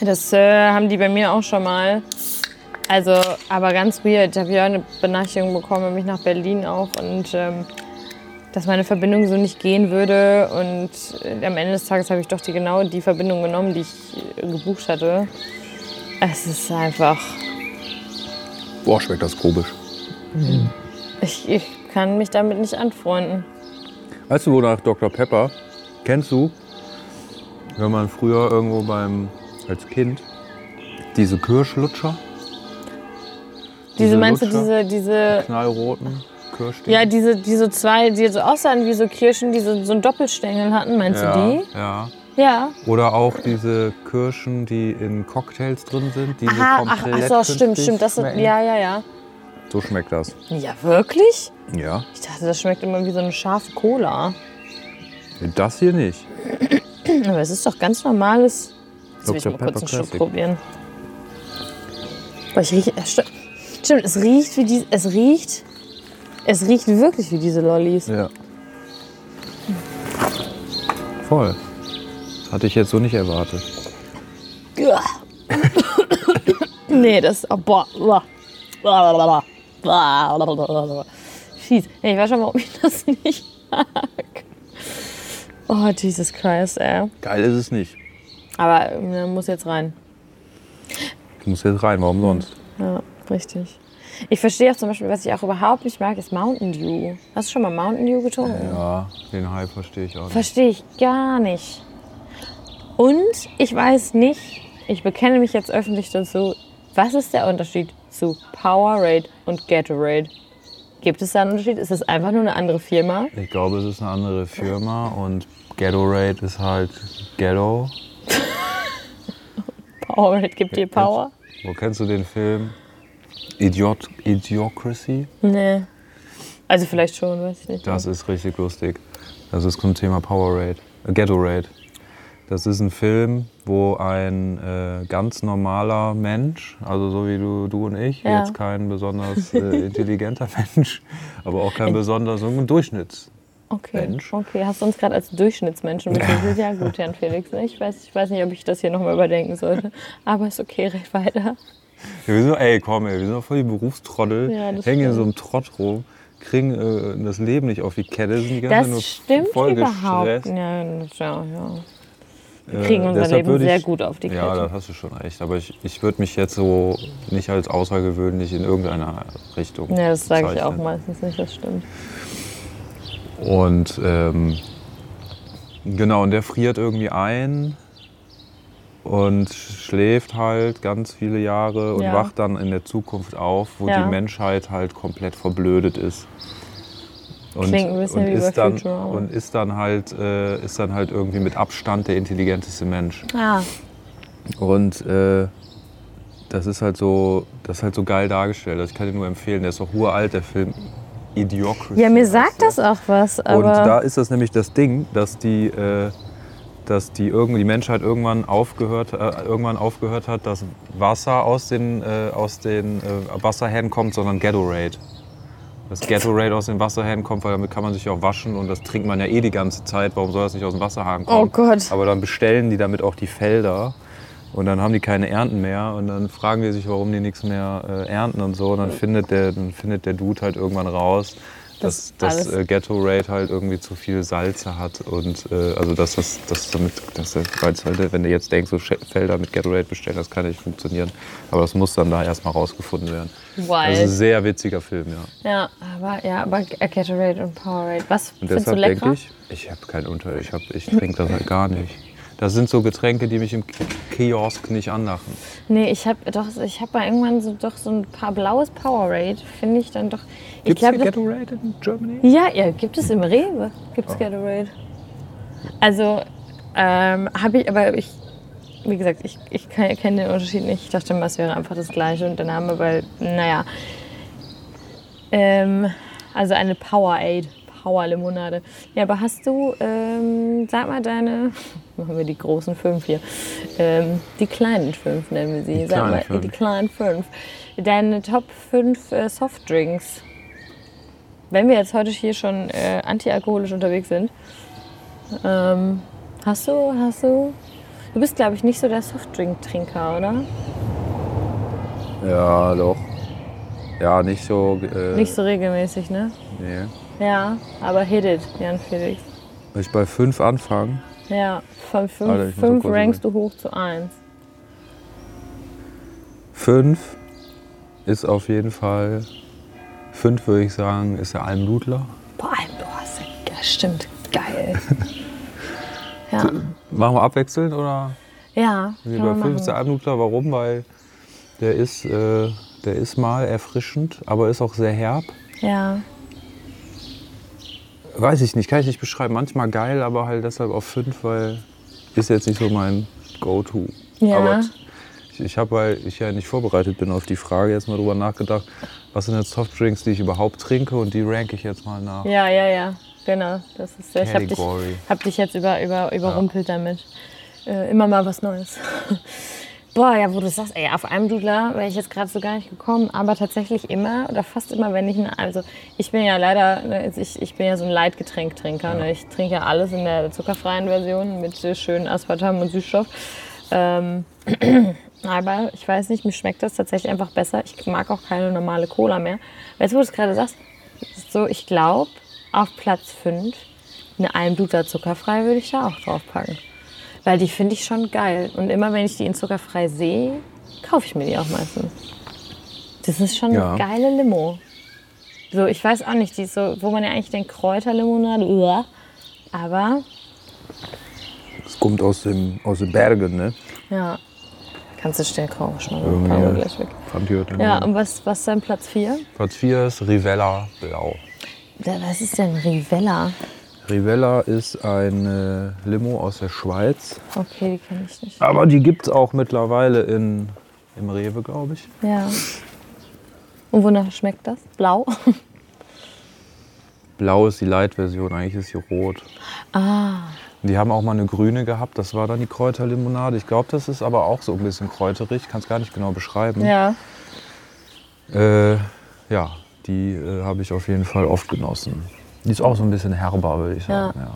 Das äh, haben die bei mir auch schon mal. Also, aber ganz weird. Ich habe ja eine Benachrichtigung bekommen, nämlich nach Berlin auch. Und ähm, dass meine Verbindung so nicht gehen würde. Und äh, am Ende des Tages habe ich doch die genau die Verbindung genommen, die ich äh, gebucht hatte. Es ist einfach. Boah, schmeckt das komisch. Ich, ich kann mich damit nicht anfreunden. Weißt du, wonach Dr. Pepper? Kennst du, wenn man früher irgendwo beim, als Kind, diese Kirschlutscher, Diese, meinst du Lutscher? diese, diese. knallroten Kirschdinger? Ja, diese, diese zwei, die so aussahen wie so Kirschen, die so, so einen Doppelstängel hatten, meinst ja, du Ja. die? Ja. Oder auch diese Kirschen, die in Cocktails drin sind, die so Aha, ach, komplett ach so, stimmt, stimmt. Das sind, schmecken. ja, ja, ja. So schmeckt das. Ja, wirklich? Ja. Ich dachte, das schmeckt immer wie so eine scharfe Cola. Das hier nicht. Aber es ist doch ganz normales. Jetzt will ich mal kurz einen Schluck probieren. Boah, ich rieche. sti- Stimmt, es riecht wie die. Es riecht. Es riecht wirklich wie diese Lollis. Ja. Voll. Hatte ich jetzt so nicht erwartet. Nee, das. Oh, boah. Uah. Fies. Nee, ich weiß schon, warum ich das nicht mag. Oh, Jesus Christ, ey. Geil ist es nicht. Aber äh, muss jetzt rein. Du musst jetzt rein, warum sonst? Ja, richtig. Ich verstehe auch zum Beispiel, was ich auch überhaupt nicht mag, ist Mountain Dew. Hast du schon mal Mountain Dew getrunken? Ja, den Hype verstehe ich auch nicht. Verstehe ich gar nicht. Und ich weiß nicht, ich bekenne mich jetzt öffentlich dazu, was ist der Unterschied zu Powerade und Gatorade? Gibt es da einen Unterschied? Ist es einfach nur eine andere Firma? Ich glaube, es ist eine andere Firma und Gatorade ist halt Ghetto. Powerade gibt dir Power? Wo kennst du den Film? Idiot, Idiocracy? Nee. Also vielleicht schon, weiß ich nicht. Das ist richtig lustig. Das ist zum Thema Powerade, äh, Gatorade. Das ist ein Film, wo ein äh, ganz normaler Mensch, also so wie du, du und ich, Ja. jetzt kein besonders äh, intelligenter Mensch, aber auch kein besonders so ein Durchschnitts. Okay, Mensch. okay. Hast du uns gerade als Durchschnittsmenschen betitelt? Ja, gut, Jan Felix. ne? Ich weiß, ich weiß nicht, ob ich das hier nochmal überdenken sollte. Aber ist okay, red weiter. Ja, wir sind, ey, komm, ey, wir sind doch voll die Berufstrottel, Ja, das hängen in stimmt. so einem Trott rum, kriegen äh, das Leben nicht auf die Kette, sind die ganze Zeit nur Das stimmt voll überhaupt. gestresst. Ja, das- ja, ja. Wir Äh, kriegen unser deshalb Leben würde sehr ich- gut auf die Kette. Ja, da hast du schon recht. Aber ich, ich würde mich jetzt so nicht als außergewöhnlich in irgendeiner Richtung. Ja, das sage ich auch meistens nicht, das stimmt. Und ähm, genau, und der friert irgendwie ein und schläft halt ganz viele Jahre und Ja. wacht dann in der Zukunft auf, wo Ja. die Menschheit halt komplett verblödet ist. Und, und ist dann und ist dann halt äh, ist dann halt irgendwie mit Abstand der intelligenteste Mensch. Ah, Und äh, das ist halt so, das ist halt so geil dargestellt. Also ich kann dir nur empfehlen, der ist auch uralt, der Film Idiocracy. ja, mir sagt das auch was, Und da ist das nämlich das Ding, dass die, äh, dass die, irgendwie, die Menschheit irgendwann aufgehört, äh, irgendwann aufgehört hat, dass Wasser aus den, äh, aus den äh, Wasserhähnen kommt, sondern Gatorade. Das Gatorade aus den Wasserhähnen kommt, weil damit kann man sich auch waschen und das trinkt man ja eh die ganze Zeit. Warum soll das nicht aus dem Wasserhahn kommen? Oh Gott. Aber dann bestellen die damit auch die Felder und dann haben die keine Ernten mehr und dann fragen die sich, warum die nichts mehr äh, ernten und so. Und dann findet der, dann findet der Dude halt irgendwann raus, dass Das das äh, Gatorade halt irgendwie zu viel Salze hat und äh, also dass das, das damit, dass der, halt, wenn du jetzt denkst, so Felder mit Gatorade bestellen, das kann nicht funktionieren. Aber das muss dann da erstmal rausgefunden werden. Das ist ein wild. sehr witziger Film, ja. Ja, aber, ja, aber Gatorade und Powerade. Was Und findest du deshalb leckerer? denke ich, ich habe keinen Unter, ich, hab, ich trinke das halt gar nicht. Das sind so Getränke, die mich im Kiosk nicht anlachen. Nee, ich habe doch, ich habe mal irgendwann so, doch so ein paar blaues Powerade, finde ich dann doch. Ich Gibt es Gatorade in Germany? Ja, ja, gibt es im Rewe. Gibt es Gatorade. Also, ähm, habe ich, aber ich, wie gesagt, ich, ich kenne den Unterschied nicht. Ich dachte immer, es wäre einfach das gleiche und der Name, weil, naja. Ähm, also eine Powerade, Power-Limonade. Ja, aber hast du, ähm, sag mal deine, machen wir die großen fünf hier, ähm, die kleinen fünf nennen wir sie. Die sag kleinen mal, fünf. die kleinen fünf. Deine Top 5 äh, Softdrinks. Wenn wir jetzt heute hier schon äh, antialkoholisch unterwegs sind, ähm, hast du, hast du, du bist glaube ich nicht so der Softdrink-Trinker, oder? Ja, doch. Ja, nicht so. Äh, Nicht so regelmäßig, ne? Nee. Ja, aber hit it, Jan Felix. Soll ich bei fünf anfangen? Ja, von fünf, Alter, fünf so rankst du hoch zu eins. Fünf ist auf jeden Fall, fünf würde ich sagen, ist der Almdudler. Boah, ist ja, stimmt. Geil. ja. Machen wir abwechselnd oder? Ja, man bei fünf ist der machen. Almdudler. Warum? Weil der ist, äh, der ist mal erfrischend, aber ist auch sehr herb. Ja. Weiß ich nicht, kann ich nicht beschreiben. Manchmal geil, aber halt deshalb auf fünf, weil ist jetzt nicht so mein Go-To. Ja. Aber ich, ich habe, weil ich ja nicht vorbereitet bin auf die Frage, jetzt mal drüber nachgedacht, was sind jetzt Softdrinks, die ich überhaupt trinke und die ranke ich jetzt mal nach. Ja, ja, ja. Genau. Das ist, ich habe dich, hab dich jetzt über, über, überrumpelt damit. Äh, immer mal was Neues. Boah, ja, wo du sagst, ey, auf einem Dudler wäre ich jetzt gerade so gar nicht gekommen, aber tatsächlich immer oder fast immer, wenn ich, eine, also ich bin ja leider, ne, ich, ich bin ja so ein Leitgetränktrinker, ne? ich trinke ja alles in der zuckerfreien Version mit schönen Aspartam und Süßstoff. Ähm, aber ich weiß nicht, mir schmeckt das tatsächlich einfach besser. Ich mag auch keine normale Cola mehr. Weißt du, wo du es gerade sagst? So, ich glaube, auf Platz 5 eine Almdudler zuckerfrei würde ich da auch drauf packen. Weil die finde ich schon geil. Und immer wenn ich die in zuckerfrei sehe, kaufe ich mir die auch meistens. Das ist schon Ja. eine geile Limo. So, ich weiß auch nicht, die so, wo man ja eigentlich denkt, Kräuterlimonade, uah. aber Das kommt aus, dem, aus den Bergen, ne? ja, kannst du stehen kaufen, schon Irgendwie, mal ja. gleich weg. Ja, und was, was ist dein Platz 4? Platz 4 ist Rivella Blau. Was ist denn Rivella? Rivella ist eine Limo aus der Schweiz. Okay, die kenne ich nicht. Aber die gibt es auch mittlerweile in, im Rewe, glaube ich. Ja. Und wonach schmeckt das? Blau? Blau ist die Light-Version, eigentlich ist sie rot. Ah, Die haben auch mal eine grüne gehabt, das war dann die Kräuterlimonade. Ich glaube, das ist aber auch so ein bisschen kräuterig, kann es gar nicht genau beschreiben. ja. Äh, ja, die äh, habe ich auf jeden Fall oft genossen. Die ist auch so ein bisschen herber, würde ich sagen. Ja.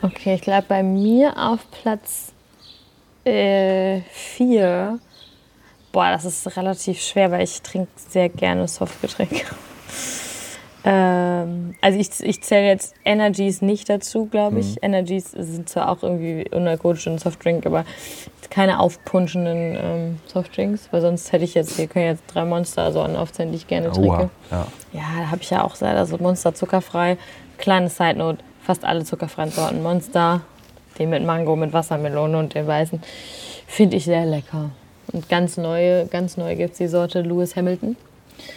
Okay, ich glaube bei mir auf Platz 4. Boah, das ist relativ schwer, weil ich trinke sehr gerne Softgetränke. Ähm, also ich, ich zähle jetzt Energies nicht dazu, glaube ich. Energies sind zwar auch irgendwie unalkoholisch und Softdrink, aber keine aufpunschenden ähm, Softdrinks, weil sonst hätte ich jetzt, wir können jetzt drei Monster-Sorten aufzählen, die ich gerne trinke. Oha, ja. Ja, da habe ich ja auch leider so Monster zuckerfrei. Kleine Side Note, fast alle zuckerfreien Sorten Monster, den mit Mango, mit Wassermelone und den weißen, finde ich sehr lecker. Und ganz neue, ganz neu gibt es die Sorte Lewis Hamilton.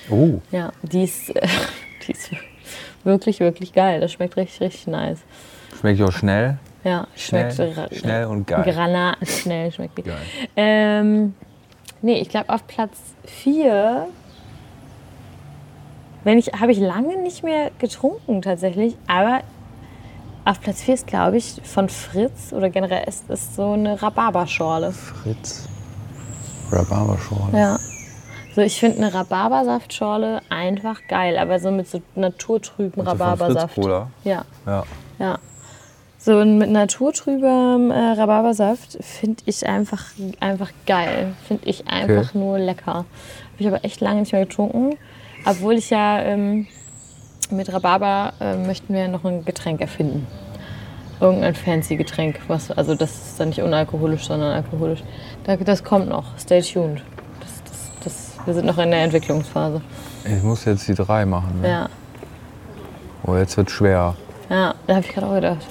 Oh, Ja, die ist, die ist wirklich, wirklich geil. Das schmeckt richtig, richtig nice. schmeckt auch schnell. Ja, Schnell, schmeckt schnell und geil. Granatenschnell schmeckt die. Geil. Ähm, nee, ich glaube auf Platz 4 wenn ich habe ich lange nicht mehr getrunken tatsächlich, aber auf Platz 4 ist glaube ich von Fritz oder generell ist es so eine Rhabarberschorle. Fritz. Rhabarberschorle. Ja. So, ich finde eine Rhabarbersaftschorle einfach geil, aber so mit so naturtrüben Also Rhabarbersaft. Cola. Ja, Ja. ja. So mit naturtrübem äh, Rhabarbersaft finde ich einfach, einfach geil. Finde ich einfach Okay. nur lecker. Habe ich aber echt lange nicht mehr getrunken. Obwohl ich ja ähm, mit Rhabarber äh, möchten wir noch ein Getränk erfinden. Irgendein fancy Getränk. Was, also das ist dann nicht unalkoholisch, sondern alkoholisch. Da, das kommt noch. Stay tuned. Wir sind noch in der Entwicklungsphase. Ich muss jetzt die drei machen. Ne? Ja, Oh, jetzt wird schwer. ja da habe ich gerade auch gedacht.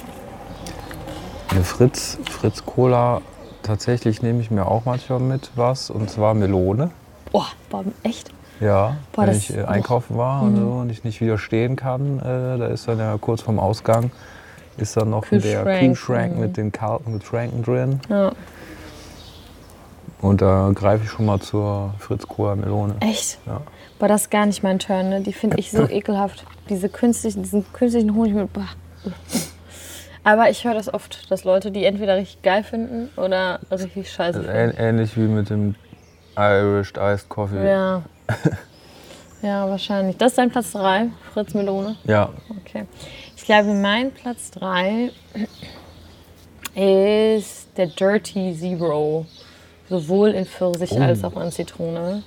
Eine Fritz, Fritz Cola, tatsächlich nehme ich mir auch manchmal mit was. Und zwar Melone. Oh, boah, echt? Ja, Boah, wenn ich äh, einkaufen war und so und ich nicht widerstehen kann, äh, da ist dann ja kurz vorm Ausgang, ist dann noch der Kühlschrank, Kühlschrank mhm. mit den kalten Getränken drin. Ja. Und da greife ich schon mal zur Fritz Cola Melone. Echt? Ja. Boah, das ist gar nicht mein Turn. Ne? Die finde ich so ekelhaft. Diese künstlichen, diesen künstlichen Honig mit. Bah. Aber ich höre das oft, dass Leute die entweder richtig geil finden oder richtig scheiße Also finden. ähn ähnlich wie mit dem Irish Iced Coffee. Ja. Ja, wahrscheinlich. Das ist dein Platz 3, Fritz Melone. Ja, Okay. Ich glaube, mein Platz 3 ist der Dirty Zero. Sowohl in Pfirsich Oh. als auch in Zitrone.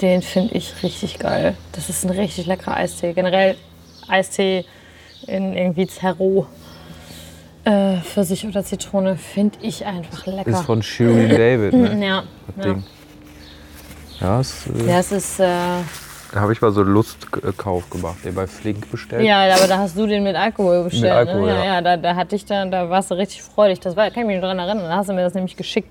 Den finde ich richtig geil. Das ist ein richtig leckerer Eistee. Generell Eistee in irgendwie Zerro. Äh, Pfirsich oder Zitrone finde ich einfach lecker. ist von Shirin David, ne? ja, Das ja. Ding. Ja, es, äh, Ja, es ist. Äh, da habe ich mal so einen Lustkauf gemacht, den bei Flink bestellt. ja, aber da hast du den mit Alkohol bestellt. Alkohol, ne? ja. ja. ja, da, da hatte ich da, da warst du richtig freudig. Das war, kann ich mich noch daran erinnern. Da hast du mir das nämlich geschickt.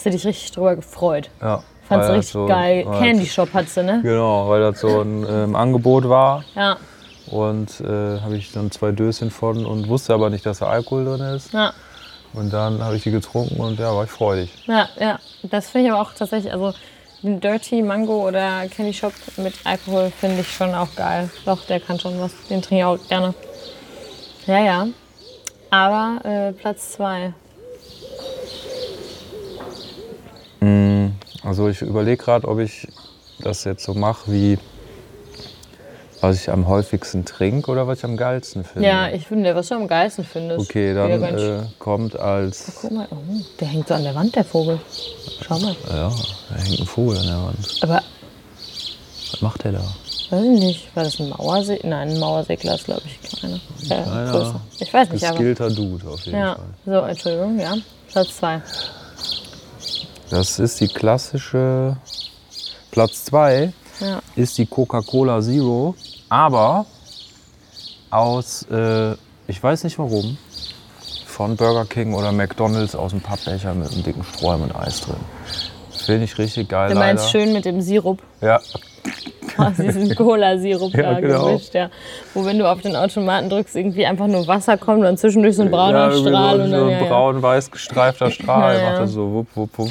Hast du dich richtig drüber gefreut. Ja, Fandst du richtig so- geil. Candy Shop hattest du, ne? Genau, weil das so ein ähm, Angebot war. Ja, Und äh, habe ich dann zwei Döschen von und wusste aber nicht, dass da Alkohol drin ist. ja. Und dann habe ich die getrunken und ja, war ich freudig. Ja, ja. Das finde ich aber auch tatsächlich, also den Dirty Mango oder Candy Shop mit Alkohol finde ich schon auch geil. Doch, der kann schon was. Den trinke ich auch gerne. Ja, ja. Aber äh, Platz zwei. Also ich überlege gerade, ob ich das jetzt so mache, wie was ich am häufigsten trinke oder was ich am geilsten finde. Ja, ich finde, was du am geilsten findest. Okay, dann äh, kommt als. Guck mal, oh, der hängt so an der Wand, der Vogel. Schau mal. Ja, da hängt ein Vogel an der Wand. Aber, Was macht der da? weiß ich nicht, war das ein Mauersegler? Nein, ein Mauersegler ist, glaube ich, kleiner. Äh, größer. Ich weiß nicht, aber. Geskillter Dude auf jeden Ja, Fall. so, Entschuldigung, ja. Platz zwei. Das ist die klassische. Platz 2 Ja. ist die Coca-Cola Zero, aber aus, äh, ich weiß nicht warum, von Burger King oder McDonalds aus dem Pappbecher mit einem dicken Strohhalm und Eis drin. Finde ich richtig geil. Du meinst leider. schön mit dem Sirup, Ja, aus diesem Cola-Sirup Ja, da genau. gemischt, ja. Wo, wenn du auf den Automaten drückst, irgendwie einfach nur Wasser kommt und zwischendurch so ein brauner ja, Strahl. so, und so dann, ein ja, braun-weiß gestreifter Strahl. Ja. Macht das so wupp, wupp, wupp.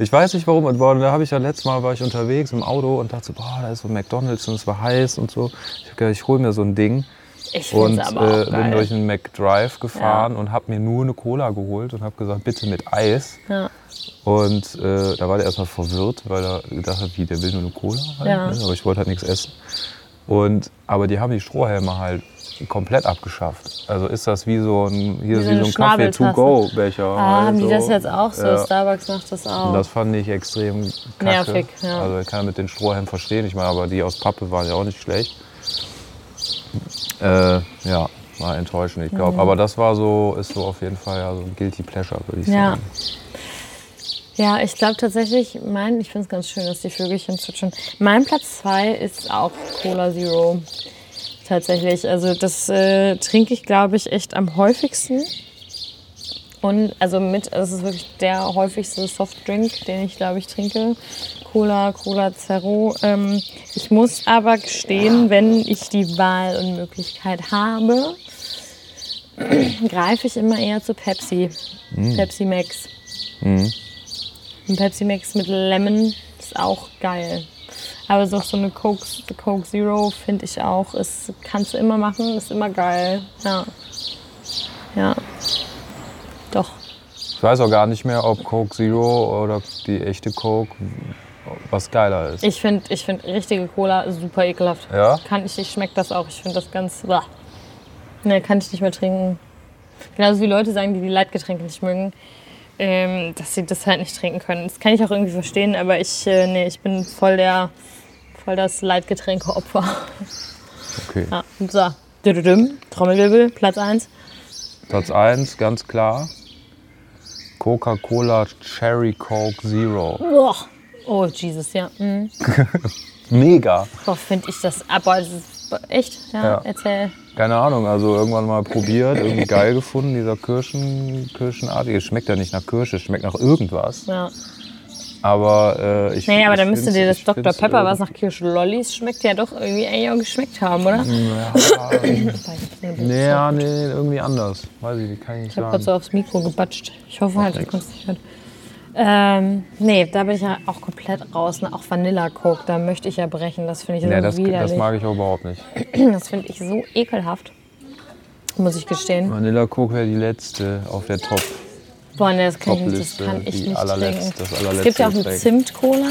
Ich weiß nicht warum, aber da habe ich ja letztes Mal war ich unterwegs im Auto und dachte so, boah, da ist so ein McDonalds und es war heiß und so. Ich hab gedacht, ich hole mir so ein Ding Ich und aber äh, bin durch einen McDrive gefahren und habe mir nur eine Cola geholt und habe gesagt, bitte mit Eis. Ja. Und äh, da war der erstmal verwirrt, weil er gedacht hat, wie, der will nur eine Cola. Halt, Ja. ne? Aber ich wollte halt nichts essen. Und, aber die haben die Strohhelme halt komplett abgeschafft. Also ist das wie so ein, hier Wie so wie eine so ein Kaffee-to-go-Becher. Ah, haben die so. das jetzt auch so? Ja. Starbucks macht das auch. Und das fand ich extrem kacke. Nervig, ja. Also ich kann mit den Strohhelmen verstehen. Ich meine, aber die aus Pappe waren ja auch nicht schlecht. Äh, ja, war enttäuschend, ich glaube. Mhm. Aber das war so, ist so auf jeden Fall ja, so ein Guilty Pleasure, würde ich Ja. sagen. Ja, ich glaube tatsächlich, mein, ich finde es ganz schön, dass die Vögelchen zwitschern. Mein Platz zwei ist auch Cola Zero. Tatsächlich. Also das äh, trinke ich, glaube ich, echt am häufigsten. Und also mit, es ist wirklich der häufigste Softdrink, den ich, glaube ich, trinke. Cola, Cola Zero. Ähm, ich muss aber gestehen, wenn ich die Wahl und Möglichkeit habe, greife ich immer eher zu Pepsi. Pepsi Max. Ein Pepsi Max mit Lemon ist auch geil. Aber so so eine Coke, Coke Zero finde ich auch. Ist, kannst du immer machen, ist immer geil. Ja. Ja. Doch. Ich weiß auch gar nicht mehr, ob Coke Zero oder die echte Coke was geiler ist. Ich finde ich find richtige Cola super ekelhaft. Ja? Kann ich nicht, schmeckt das auch. Ich finde das ganz. Blah. Ne, kann ich nicht mehr trinken. Genauso wie Leute sagen, die die Leitgetränke nicht mögen, ähm, dass sie das halt nicht trinken können. Das kann ich auch irgendwie verstehen, aber ich, äh, nee, ich bin voll der, voll das Leitgetränke-Opfer. Okay. Ja, so. Trommelwirbel, Platz 1. Platz 1, ganz klar. Coca-Cola Cherry Coke Zero. Boah. Oh, Jesus, ja. Mhm. Mega. Boah, finde ich das. Aber das ist echt, ja, Ja. erzähl. Keine Ahnung, also irgendwann mal probiert, irgendwie geil gefunden, dieser Kirschen, Kirschenartige. Schmeckt ja nicht nach Kirsche, es schmeckt nach irgendwas. Ja. Aber äh, ich Nee, aber ich dann müsste dir das ich Dr. Pepper, was irgendwie- nach Kirschlollis schmeckt, ja doch irgendwie eigentlich auch geschmeckt haben, oder? Ja, Ich nee, irgendwie anders. Weiß ich, kann ich nicht habe gerade sagen. so aufs Mikro gebatscht. Ich hoffe halt, du kannst nicht hören. Ähm, nee, da bin ich ja auch komplett raus. Ne? Auch Vanilla Coke, da möchte ich ja brechen. Das finde ich so Nee, das, widerlich. das mag ich auch überhaupt nicht. Das finde ich so ekelhaft. Muss ich gestehen. Vanilla Coke wäre die letzte auf der Top. Boah, nee, das kann ich, nicht, das kann ich nicht trinken. das es gibt ja auch eine. Zimt-Cola.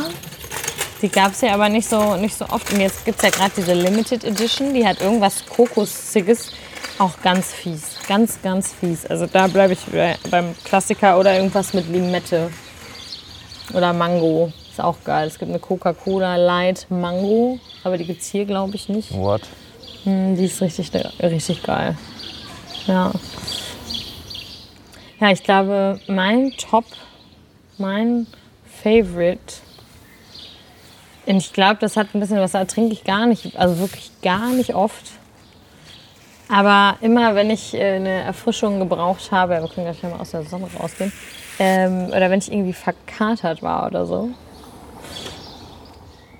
Die gab es ja aber nicht so, nicht so oft. Und jetzt gibt es ja gerade diese Limited Edition. Die hat irgendwas Kokossiges. Auch ganz fies. Ganz, ganz fies. Also da bleibe ich bei- beim Klassiker oder irgendwas mit Limette. Oder Mango. Ist auch geil. Es gibt eine Coca-Cola Light Mango. Aber die gibt es hier, glaube ich, nicht. What? Die ist richtig, richtig geil. Ja. Ja, ich glaube, mein Top, mein Favorite Und ich glaube, das hat ein bisschen was, da trinke ich gar nicht, also wirklich gar nicht oft. Aber immer, wenn ich äh, eine Erfrischung gebraucht habe, wir können gleich mal aus der Sonne rausgehen, ähm, oder wenn ich irgendwie verkatert war oder so,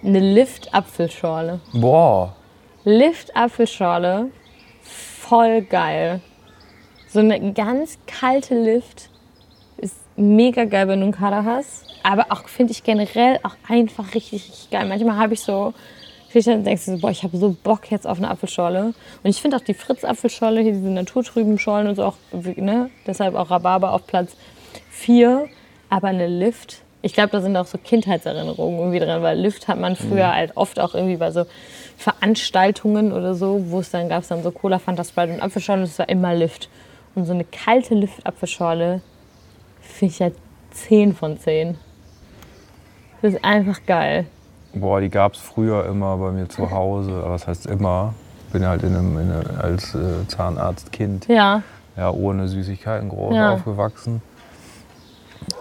eine Lift-Apfelschorle. Boah. Lift-Apfelschorle, voll geil. So eine ganz kalte Lift ist mega geil, wenn du einen Kader hast. Aber auch finde ich generell auch einfach richtig, richtig geil. Manchmal habe ich so, dann denkst du so, boah, ich habe so Bock jetzt auf eine Apfelschorle. Und ich finde auch die Fritz-Apfelschorle, hier diese naturtrüben Schorlen und so auch, ne? deshalb auch Rhabarber auf Platz 4. Aber eine Lift, ich glaube, da sind auch so Kindheitserinnerungen irgendwie drin, weil Lift hat man früher halt oft auch irgendwie bei so Veranstaltungen oder so, wo es dann gab es dann so Cola, Fanta, Sprite und Apfelschorle, das war immer Lift. Und so eine kalte Lift-Apfelschorle finde ich ja 10 von 10. Das ist einfach geil. Boah, die gab es früher immer bei mir zu Hause. Aber was heißt immer? Ich bin halt in einem, in einem, als äh, Zahnarztkind Ja, ja, ohne Süßigkeiten groß Ja. aufgewachsen.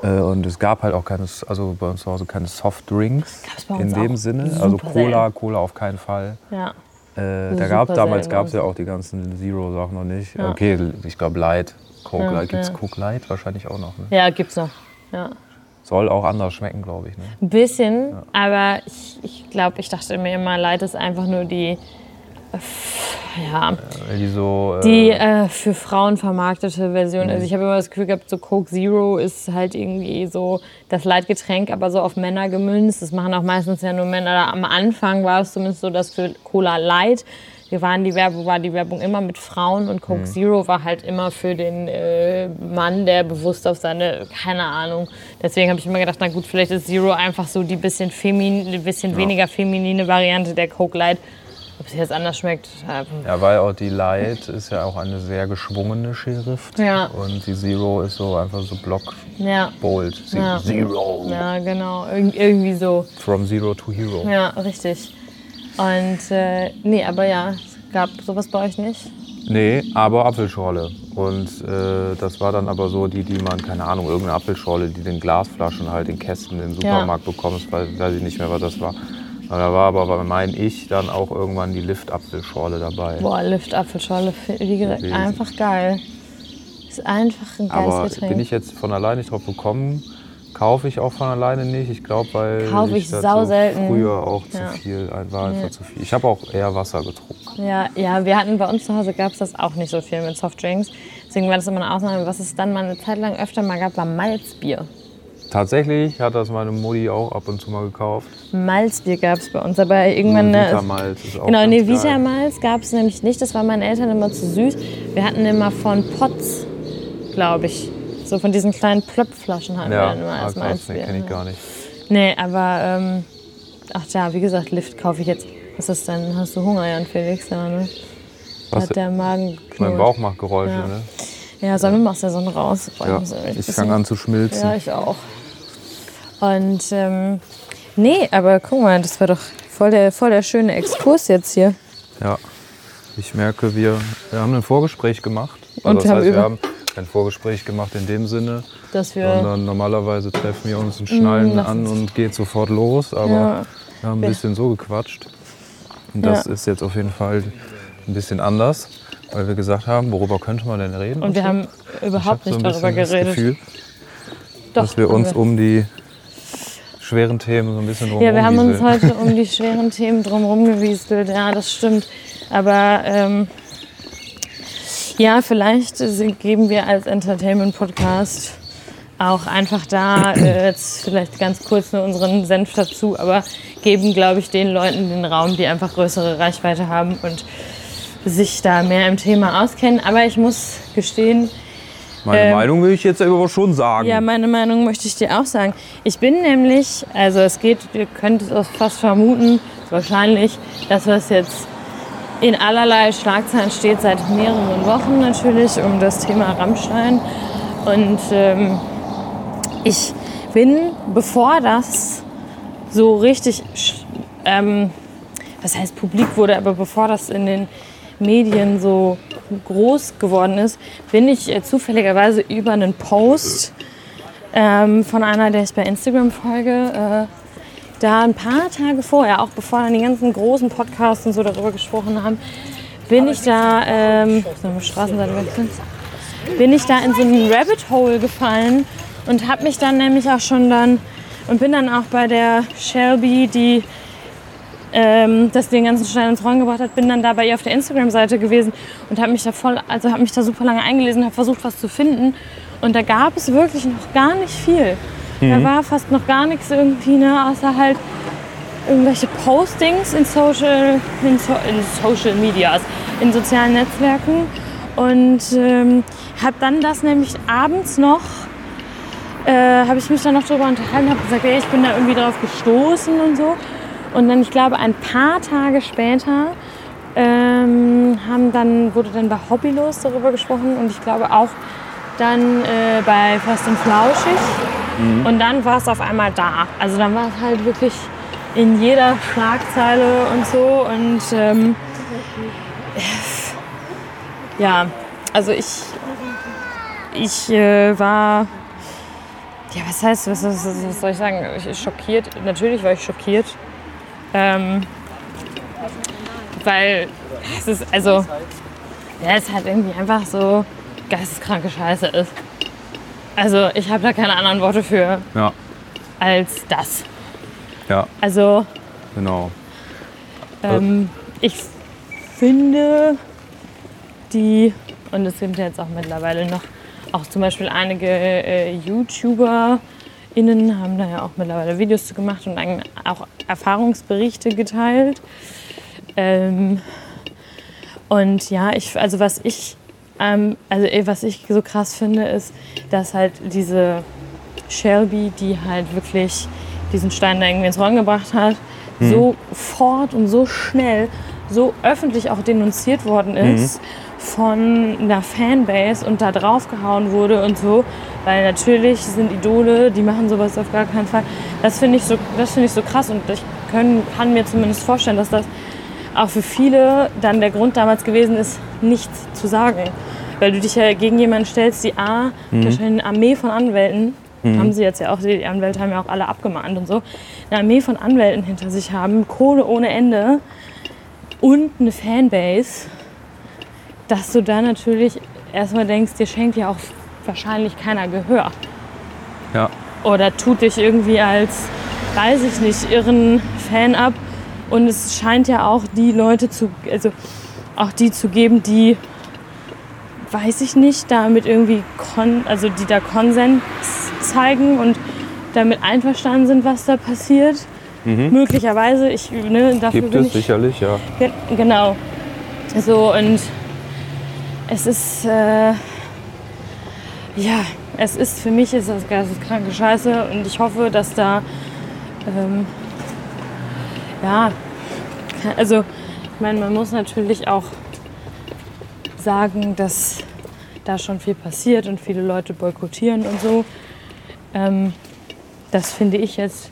Äh, und es gab halt auch keine, also bei uns zu Hause keine Softdrinks in dem Sinne. Also Cola, selten. Cola auf keinen Fall. ja. Äh, da gab, damals gab es ja auch die ganzen Zero-Sachen noch nicht. Ja. Okay, ich glaube Light, Coke Ja, Light. Gibt es ja. Coke Light? Wahrscheinlich auch noch. Ne? Ja, gibt's noch. Ja. Soll auch anders schmecken, glaube ich. Ne? Ein bisschen, aber ich, ich glaube, ich dachte mir immer, Light ist einfach nur die, ja, Weil die so. Äh, die äh, für Frauen vermarktete Version. Mhm. Also ich habe immer das Gefühl gehabt, so Coke Zero ist halt irgendwie so das Leitgetränk, aber so auf Männer gemünzt. Das machen auch meistens ja nur Männer. Am Anfang war es zumindest so, dass für Cola Light wir waren die Werbung, war die Werbung immer mit Frauen und Mhm. Coke Zero war halt immer für den äh, Mann, der bewusst auf seine, keine Ahnung. Deswegen habe ich immer gedacht, na gut, vielleicht ist Zero einfach so die bisschen, femin, die bisschen weniger feminine Variante der Coke Light. Ob sie jetzt anders schmeckt, ja, weil auch die Light ist ja auch eine sehr geschwungene Schrift. Ja. Und die Zero ist so einfach so block ja. bold. Ja. Zero. Ja, genau. Irg irgendwie so. From Zero to Hero. Ja, richtig. Und äh, nee, aber ja, es gab sowas bei euch nicht. Nee, aber Apfelschorle. Und äh, das war dann aber so die, die man, keine Ahnung, irgendeine Apfelschorle, die den Glasflaschen halt in Kästen im Supermarkt bekommst, weil weiß ich nicht mehr, was das war. Da war aber bei mein ich dann auch irgendwann die Lift-Apfelschorle dabei. Boah, Lift Apfelschorle, wie gesagt, einfach geil. Ist einfach ein geiles aber Getränk. bin ich jetzt von alleine nicht drauf gekommen, kaufe ich auch von alleine nicht. Ich glaube, weil Kauf ich das sau so selten. früher auch Ja. zu viel war, einfach zu viel. Ich habe auch eher Wasser getrunken. ja, ja, wir hatten bei uns zu Hause gab es das auch nicht so viel mit Softdrinks. Deswegen war das immer eine Ausnahme. Was es dann mal eine Zeit lang öfter mal gab, war Malzbier. Tatsächlich hat das meine Mutti auch ab und zu mal gekauft. Malzbier gab es bei uns, aber irgendwann. So äh, Vitamalz ist auch Genau, nee. Vitamalz gab es nämlich nicht. Das war meinen Eltern immer zu süß. Wir hatten immer von Potts, glaube ich. So von diesen kleinen Plöpfflaschen hatten wir Ja, dann immer ah, als krass, Malzbier. nee, kenne ich gar nicht. Nee, aber ähm, ach ja, wie gesagt, Lift kaufe ich jetzt. Was ist denn? Hast du Hunger, Jan Felix? Ja, ne? Was- Hat der Magen Mein geknurrt. Bauch macht Geräusche, Ja. ne? Ja, mal aus der Sonne raus? Ja, ein ich fange an zu schmilzen. Ja, ich auch. Und ähm, nee, aber guck mal, das war doch voll der, voll der schöne Exkurs jetzt hier. Ja. Ich merke, wir, wir haben ein Vorgespräch gemacht. Also Und das wir haben heißt, wir haben kein Vorgespräch gemacht in dem Sinne, Dass wir. sondern normalerweise treffen wir uns und schnallen lass an und geht sofort los. Aber Ja. wir haben ein Ja. bisschen so gequatscht. Und das Ja. ist jetzt auf jeden Fall ein bisschen anders, weil wir gesagt haben, worüber könnte man denn reden? Und wir so. haben überhaupt so nicht ein darüber geredet. Das Gefühl, Doch, dass wir uns um die schweren Themen so ein bisschen drum Ja, wir haben uns heute um die schweren Themen drumherum gewiestelt. Ja, das stimmt. Aber ähm, ja, vielleicht äh, geben wir als Entertainment-Podcast auch einfach da äh, jetzt vielleicht ganz kurz nur unseren Senf dazu, aber geben, glaube ich, den Leuten den Raum, die einfach größere Reichweite haben und sich da mehr im Thema auskennen. Aber ich muss gestehen, Meine ähm, Meinung will ich jetzt aber schon sagen. ja, meine Meinung möchte ich dir auch sagen. Ich bin nämlich, also es geht, ihr könnt es fast vermuten, wahrscheinlich, dass was jetzt in allerlei Schlagzeilen steht seit mehreren Wochen natürlich um das Thema Rammstein. Und ähm, ich bin, bevor das so richtig, ähm, was heißt publik wurde, aber bevor das in den Medien so groß geworden ist, bin ich äh, zufälligerweise über einen Post ähm, von einer, der ich bei Instagram folge, äh, da ein paar Tage vorher, auch bevor dann die ganzen großen Podcasts und so darüber gesprochen haben, bin ich da, ähm, Straßenseite? Bin ich da in so einen Rabbit Hole gefallen und habe mich dann nämlich auch schon dann und bin dann auch bei der Shelby, die ähm, das den ganzen Stein ins Rollen gebracht hat, bin dann da bei ihr auf der Instagram-Seite gewesen und habe mich da voll, also habe mich da super lange eingelesen, habe versucht, was zu finden. Und da gab es wirklich noch gar nicht viel. Da war fast noch gar nichts irgendwie, ne, außer halt irgendwelche Postings in Social, in, so, in Social Medias, in sozialen Netzwerken. Und ähm, habe dann das nämlich abends noch, äh, habe ich mich dann noch darüber unterhalten, habe gesagt, ey, ich bin da irgendwie drauf gestoßen und so. Und dann, ich glaube, ein paar Tage später ähm, haben dann, wurde dann bei Hobbylos darüber gesprochen und ich glaube auch dann äh, bei Fast und Flauschig. Und dann war es auf einmal da. Also dann war es halt wirklich in jeder Schlagzeile und so. Und ähm, ja, also ich, ich äh, war, ja, was heißt, was, was, was soll ich sagen? Ich, schockiert. Natürlich war ich schockiert. Ähm, weil es ist, also, ja, es halt irgendwie einfach so geisteskranke Scheiße ist. Also ich habe da keine anderen Worte für Ja, als das. ja, Also genau. ähm, ich finde die, und es gibt jetzt auch mittlerweile noch, auch zum Beispiel einige äh, YouTuberInnen haben da ja auch mittlerweile Videos zu gemacht und auch Erfahrungsberichte geteilt. Ähm, und ja, ich, also was ich, ähm, also eh, was ich so krass finde, ist, dass halt diese Shelby, die halt wirklich diesen Stein da irgendwie ins Rollen gebracht hat, sofort und so schnell, so öffentlich auch denunziert worden ist von einer Fanbase und da draufgehauen wurde und so. Weil natürlich sind Idole, die machen sowas auf gar keinen Fall. Das finde ich, so, das finde ich so krass und ich können, kann mir zumindest vorstellen, dass das auch für viele dann der Grund damals gewesen ist, nichts zu sagen. Weil du dich ja gegen jemanden stellst, die A, wahrscheinlich eine Armee von Anwälten, haben sie jetzt ja auch, die Anwälte haben ja auch alle abgemahnt und so, eine Armee von Anwälten hinter sich haben, Kohle ohne Ende und eine Fanbase, dass du da natürlich erstmal denkst, dir schenkt ja auch wahrscheinlich keiner Gehör. Ja, Oder tut dich irgendwie als, weiß ich nicht, irren Fan ab. Und es scheint ja auch die Leute zu, also auch die zu geben, die, weiß ich nicht, damit irgendwie, kon, also die da Konsens zeigen und damit einverstanden sind, was da passiert. Möglicherweise, ich, ne, dafür gibt bin es ich sicherlich, ja. Ge- Genau. So und es ist äh, ja, es ist für mich ist das geisteskranke Scheiße und ich hoffe, dass da ähm, ja, also ich meine, man muss natürlich auch sagen, dass da schon viel passiert und viele Leute boykottieren und so. Ähm, das finde ich jetzt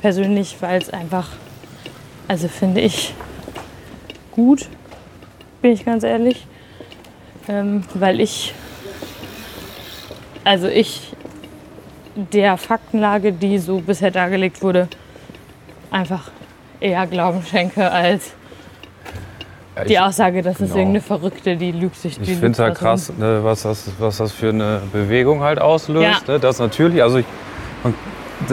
persönlich, weil es einfach, also finde ich gut, bin ich ganz ehrlich. Ähm, weil ich, also ich der Faktenlage, die so bisher dargelegt wurde, einfach eher Glauben schenke als Ja, die Aussage, das ist genau. irgendeine Verrückte, die lügt sich die ich finde es rum. krass, ne, was, das, was das für eine Bewegung halt auslöst. Ja. Ne? Das natürlich, also, ich,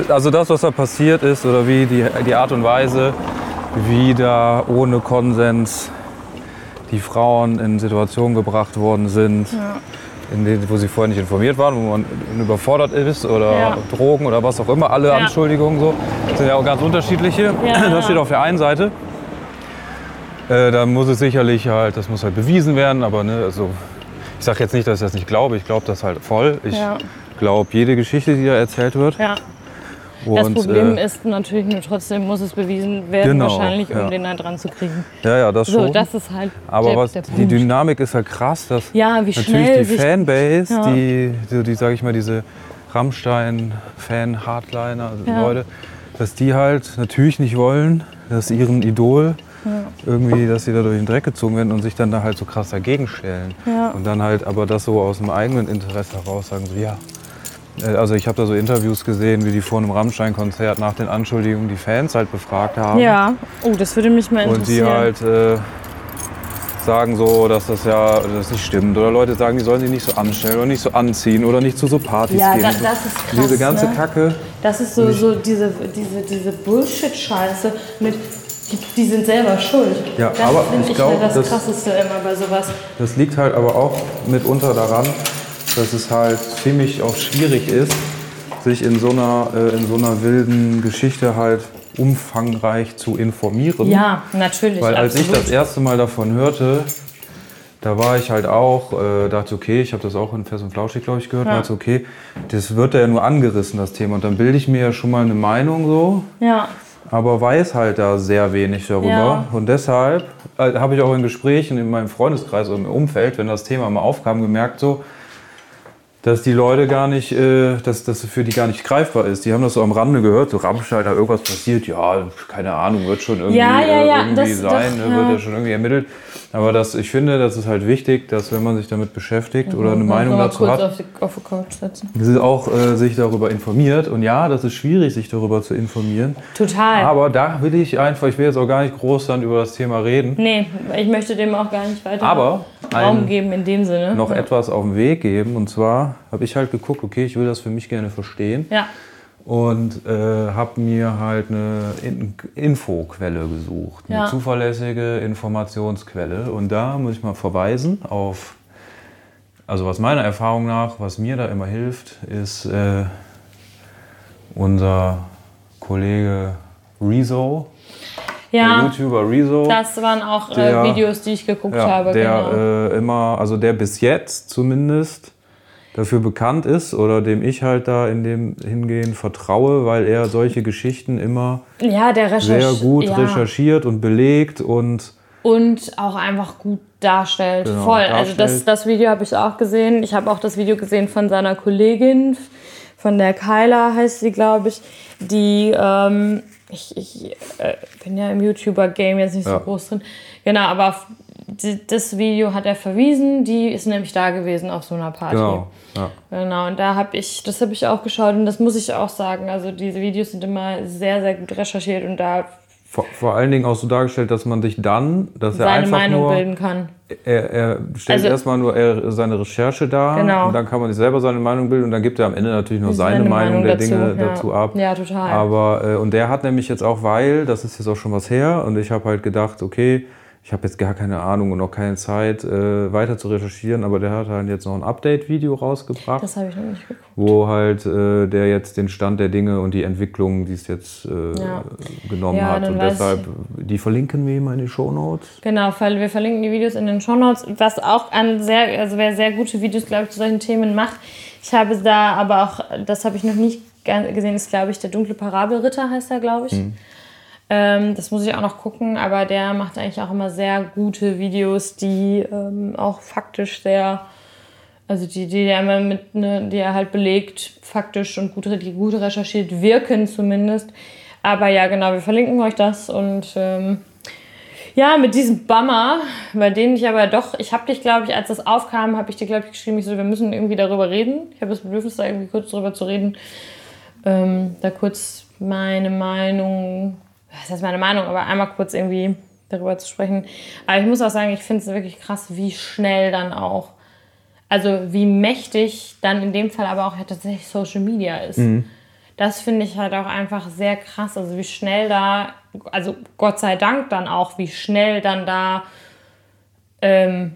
also das, was da passiert ist oder wie die, die Art und Weise, wie da ohne Konsens die Frauen in Situationen gebracht worden sind, in denen, wo sie vorher nicht informiert waren, wo man überfordert ist oder Ja. Drogen oder was auch immer. Alle Ja. Anschuldigungen so sind ja auch ganz unterschiedliche. Ja. Das steht auf der einen Seite. Äh, da muss es sicherlich halt, das muss halt bewiesen werden, aber ne, also ich sage jetzt nicht, dass ich das nicht glaube. Ich glaube das halt voll. Ich glaube jede Geschichte, die da erzählt wird. Das Und, Problem äh, ist natürlich nur trotzdem muss es bewiesen werden, Genau, wahrscheinlich, um ja. den da dran zu kriegen. ja, ja, das So, schon. das ist halt aber der, was, der die. Dynamik ist halt krass, dass Ja, wie natürlich die sich- Fanbase, Ja. die, die, die sage ich mal, diese Rammstein-Fan-Hardliner, Ja. Leute, dass die halt natürlich nicht wollen, dass ihren Idol irgendwie, dass sie da durch den Dreck gezogen werden und sich dann da halt so krass dagegen stellen. Und dann halt aber das so aus dem eigenen Interesse heraus sagen, so ja, Also ich habe da so Interviews gesehen, wie die vor einem Rammstein-Konzert nach den Anschuldigungen die Fans halt befragt haben. Ja. Oh, das würde mich mal Und die interessieren. halt äh, sagen so, dass das ja das nicht stimmt. Oder Leute sagen, die sollen sich nicht so anstellen oder nicht so anziehen oder nicht zu so Partys Ja, gehen. da- und so. das ist krass, Diese ganze ne? Kacke. Das ist so, so diese, diese, diese Bullshit-Scheiße mit, die, die sind selber schuld. Ja, das aber finde ich ich glaub, halt das, das- Krasseste immer bei sowas. Das liegt halt aber auch mitunter daran, dass es halt ziemlich auch schwierig ist, sich in so einer, äh, in so einer wilden Geschichte halt umfangreich zu informieren. Ja, natürlich. Weil als ich absolut. das erste Mal davon hörte, da war ich halt auch, äh, dachte, okay, ich habe das auch in Fest und Flauschig, glaube ich, gehört, Ja. dachte, okay, das wird ja nur angerissen, das Thema. Und dann bilde ich mir ja schon mal eine Meinung so, Ja, aber weiß halt da sehr wenig darüber. Ja. Und deshalb äh, habe ich auch in Gesprächen in meinem Freundeskreis und im Umfeld, wenn das Thema mal aufkam, gemerkt so, dass die Leute gar nicht, äh, dass das für die gar nicht greifbar ist. Die haben das so am Rande gehört, so Rammstein, da irgendwas passiert, ja, keine Ahnung, wird schon irgendwie, Ja, ja, äh, ja, irgendwie das- sein, doch, ne, wird ja. schon irgendwie ermittelt. Aber das, ich finde, das ist halt wichtig, dass wenn man sich damit beschäftigt oder eine Meinung mal dazu hat, auf die, auf die auch äh, sich darüber informiert. Und ja, das ist schwierig, sich darüber zu informieren. Total. Aber da will ich einfach, ich will jetzt auch gar nicht groß dann über das Thema reden, nee, ich möchte dem auch gar nicht weiter aber Raum geben in dem Sinne. noch etwas auf den Weg geben. Und zwar habe ich halt geguckt, okay, ich will das für mich gerne verstehen. Ja, Und äh, habe mir halt eine In Infoquelle gesucht. Eine Ja. zuverlässige Informationsquelle. Und da muss ich mal verweisen auf, also was meiner Erfahrung nach, was mir da immer hilft, ist äh, unser Kollege Rezo, ja YouTuber Rezo. das waren auch Der- äh, Videos, die ich geguckt Ja, habe. der genau. äh, immer, also der bis jetzt zumindest dafür bekannt ist oder dem ich halt da in dem Hingehen vertraue, weil er solche Geschichten immer ja, sehr gut ja. recherchiert und belegt und und auch einfach gut darstellt. Genau, Voll. Also das, darstellt. das Video habe ich auch gesehen. Ich habe auch das Video gesehen von seiner Kollegin, von der Kyla heißt sie, glaube ich, die ähm, ich, ich äh, bin ja im YouTuber-Game jetzt nicht Ja. so groß drin. Genau, aber auf das Video hat er verwiesen. Die ist nämlich da gewesen auf so einer Party. genau. Ja. Genau, und da habe ich, das habe ich auch geschaut und das muss ich auch sagen. Also diese Videos sind immer sehr, sehr gut recherchiert und da Vor, vor allen Dingen auch so dargestellt, dass man sich dann, dass er seine einfach Meinung nur, bilden kann. er, er stellt Also- erstmal nur er, seine Recherche dar Genau. und dann kann man sich selber seine Meinung bilden und dann gibt er am Ende natürlich noch seine, Seine Meinung, der dazu, Dinge ja. dazu ab. Ja, total. Aber äh, und der hat nämlich jetzt auch, weil, das ist jetzt auch schon was her, und ich habe halt gedacht, okay, ich habe jetzt gar keine Ahnung und auch keine Zeit, äh, weiter zu recherchieren, aber der hat halt jetzt noch ein Update-Video rausgebracht, das habe ich noch nicht geguckt. wo halt äh, der jetzt den Stand der Dinge und die Entwicklung, die es jetzt äh, Ja. genommen Ja, hat. Und deshalb, die verlinken wir mal in die Shownotes. Genau, weil wir verlinken die Videos in den Shownotes, was auch an sehr, also wer sehr gute Videos, glaube ich, zu solchen Themen macht. Ich habe da aber auch, das habe ich noch nicht ge- gesehen, ist, glaube ich, der dunkle Parabelritter heißt er, glaube ich. Ähm, das muss ich auch noch gucken, aber der macht eigentlich auch immer sehr gute Videos, die ähm, auch faktisch sehr, also die, die er immer mit, ne, die er halt belegt, faktisch und gut, die gut recherchiert wirken zumindest. Aber ja, genau, wir verlinken euch das und ähm, ja, mit diesem Bummer, bei denen ich aber doch, ich habe dich, glaube ich, als das aufkam, habe ich dir, glaube ich, geschrieben, ich so, wir müssen irgendwie darüber reden. Ich habe das Bedürfnis, da irgendwie kurz darüber zu reden. Ähm, da kurz meine Meinung, was heißt meine Meinung, aber einmal kurz irgendwie darüber zu sprechen. Aber ich muss auch sagen, ich finde es wirklich krass, wie schnell dann auch, also wie mächtig dann in dem Fall aber auch ja tatsächlich Social Media ist. Das finde ich halt auch einfach sehr krass. Also wie schnell da, also Gott sei Dank dann auch, wie schnell dann da ähm,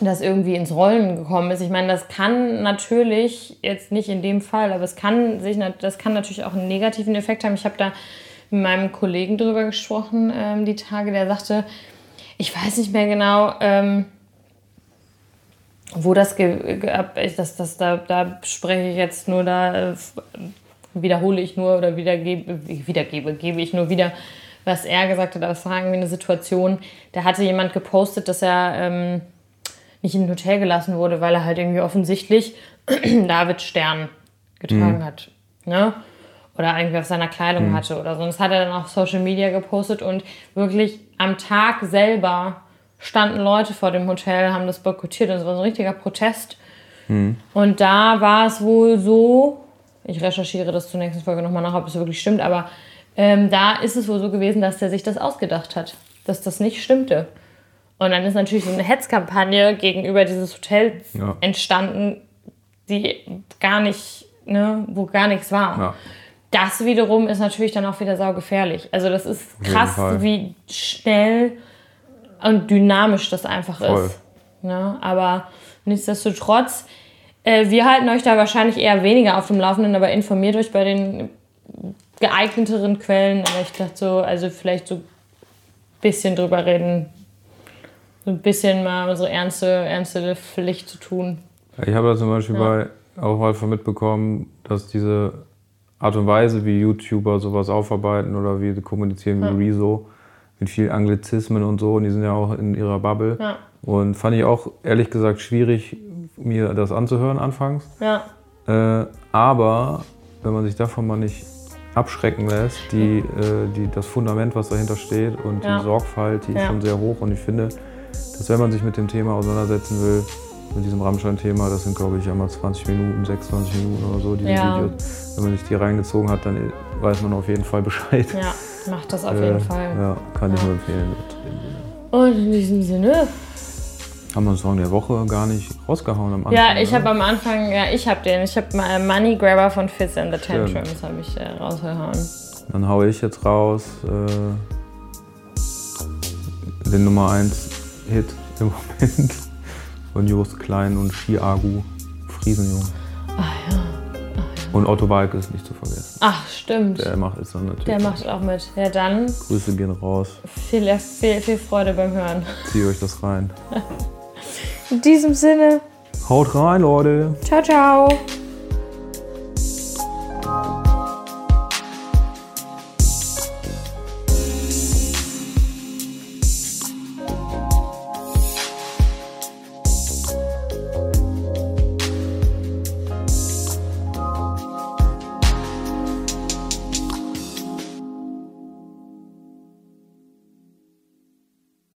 das irgendwie ins Rollen gekommen ist. Ich meine, das kann natürlich, jetzt nicht in dem Fall, aber es kann sich, das kann natürlich auch einen negativen Effekt haben. Ich habe da mit meinem Kollegen drüber gesprochen, ähm, die Tage, der sagte, ich weiß nicht mehr genau, ähm, wo das, das, das da, da spreche ich jetzt nur, da äh, wiederhole ich nur oder wiedergebe, wiedergebe, gebe ich nur wieder, was er gesagt hat. Aber es war irgendwie eine Situation, da hatte jemand gepostet, dass er ähm, nicht in ein Hotel gelassen wurde, weil er halt irgendwie offensichtlich David Stern getragen hat. Ne? Oder irgendwie auf seiner Kleidung hatte oder so. Und das hat er dann auf Social Media gepostet und wirklich am Tag selber standen Leute vor dem Hotel, haben das boykottiert und es war so ein richtiger Protest Und da war es wohl so, ich recherchiere das zur nächsten Folge nochmal nach, ob es wirklich stimmt, aber ähm, da ist es wohl so gewesen, dass der sich das ausgedacht hat, dass das nicht stimmte. Und dann ist natürlich so eine Hetzkampagne gegenüber dieses Hotel Ja. entstanden, die gar nicht, ne, wo gar nichts war. Ja. Das wiederum ist natürlich dann auch wieder saugefährlich. Also das ist krass, wie schnell und dynamisch das einfach Voll. ist. Ne? Aber nichtsdestotrotz, äh, wir halten euch da wahrscheinlich eher weniger auf dem Laufenden, aber informiert euch bei den geeigneteren Quellen. Aber ich dachte so, also vielleicht so ein bisschen drüber reden. So ein bisschen mal unsere ernste, ernste Pflicht zu tun. Ich habe da zum Beispiel bei auch mal von mitbekommen, dass diese Art und Weise, wie YouTuber sowas aufarbeiten oder wie sie kommunizieren wie Rezo, mit viel Anglizismen und so, und die sind ja auch in ihrer Bubble. Ja. Und fand ich auch ehrlich gesagt schwierig, mir das anzuhören anfangs. Ja, Äh, aber wenn man sich davon mal nicht abschrecken lässt, die, äh, die, das Fundament, was dahinter steht und Ja. die Sorgfalt, die ist Ja. schon sehr hoch. Und ich finde, dass wenn man sich mit dem Thema auseinandersetzen will, mit diesem Rammstein-Thema, das sind glaube ich einmal 20 Minuten, 26 Minuten oder so, diese Ja. Videos. Wenn man sich die reingezogen hat, dann weiß man auf jeden Fall Bescheid. ja, macht das auf Äh, jeden Fall. Ja, kann ich Ja. nur empfehlen. Und in diesem Sinne, Haben wir uns Song der Woche gar nicht rausgehauen am Anfang. ja, ich habe am Anfang, ja, ich habe den, ich habe mal Money Grabber von Fits and the. Tantrums, habe ich äh, rausgehauen. Dann haue ich jetzt raus äh, den Nummer 1 Hit im Moment von Jost Klein und Ski-Agu, Friesenjung. Ah ja. Und Otto Walke ist nicht zu vergessen. Ach, stimmt. Der macht es dann natürlich. Der macht auch mit. Ja, dann Grüße gehen raus. viel, viel, viel Freude beim Hören. Zieht euch das rein. In diesem Sinne, Haut rein, Leute! ciao, ciao.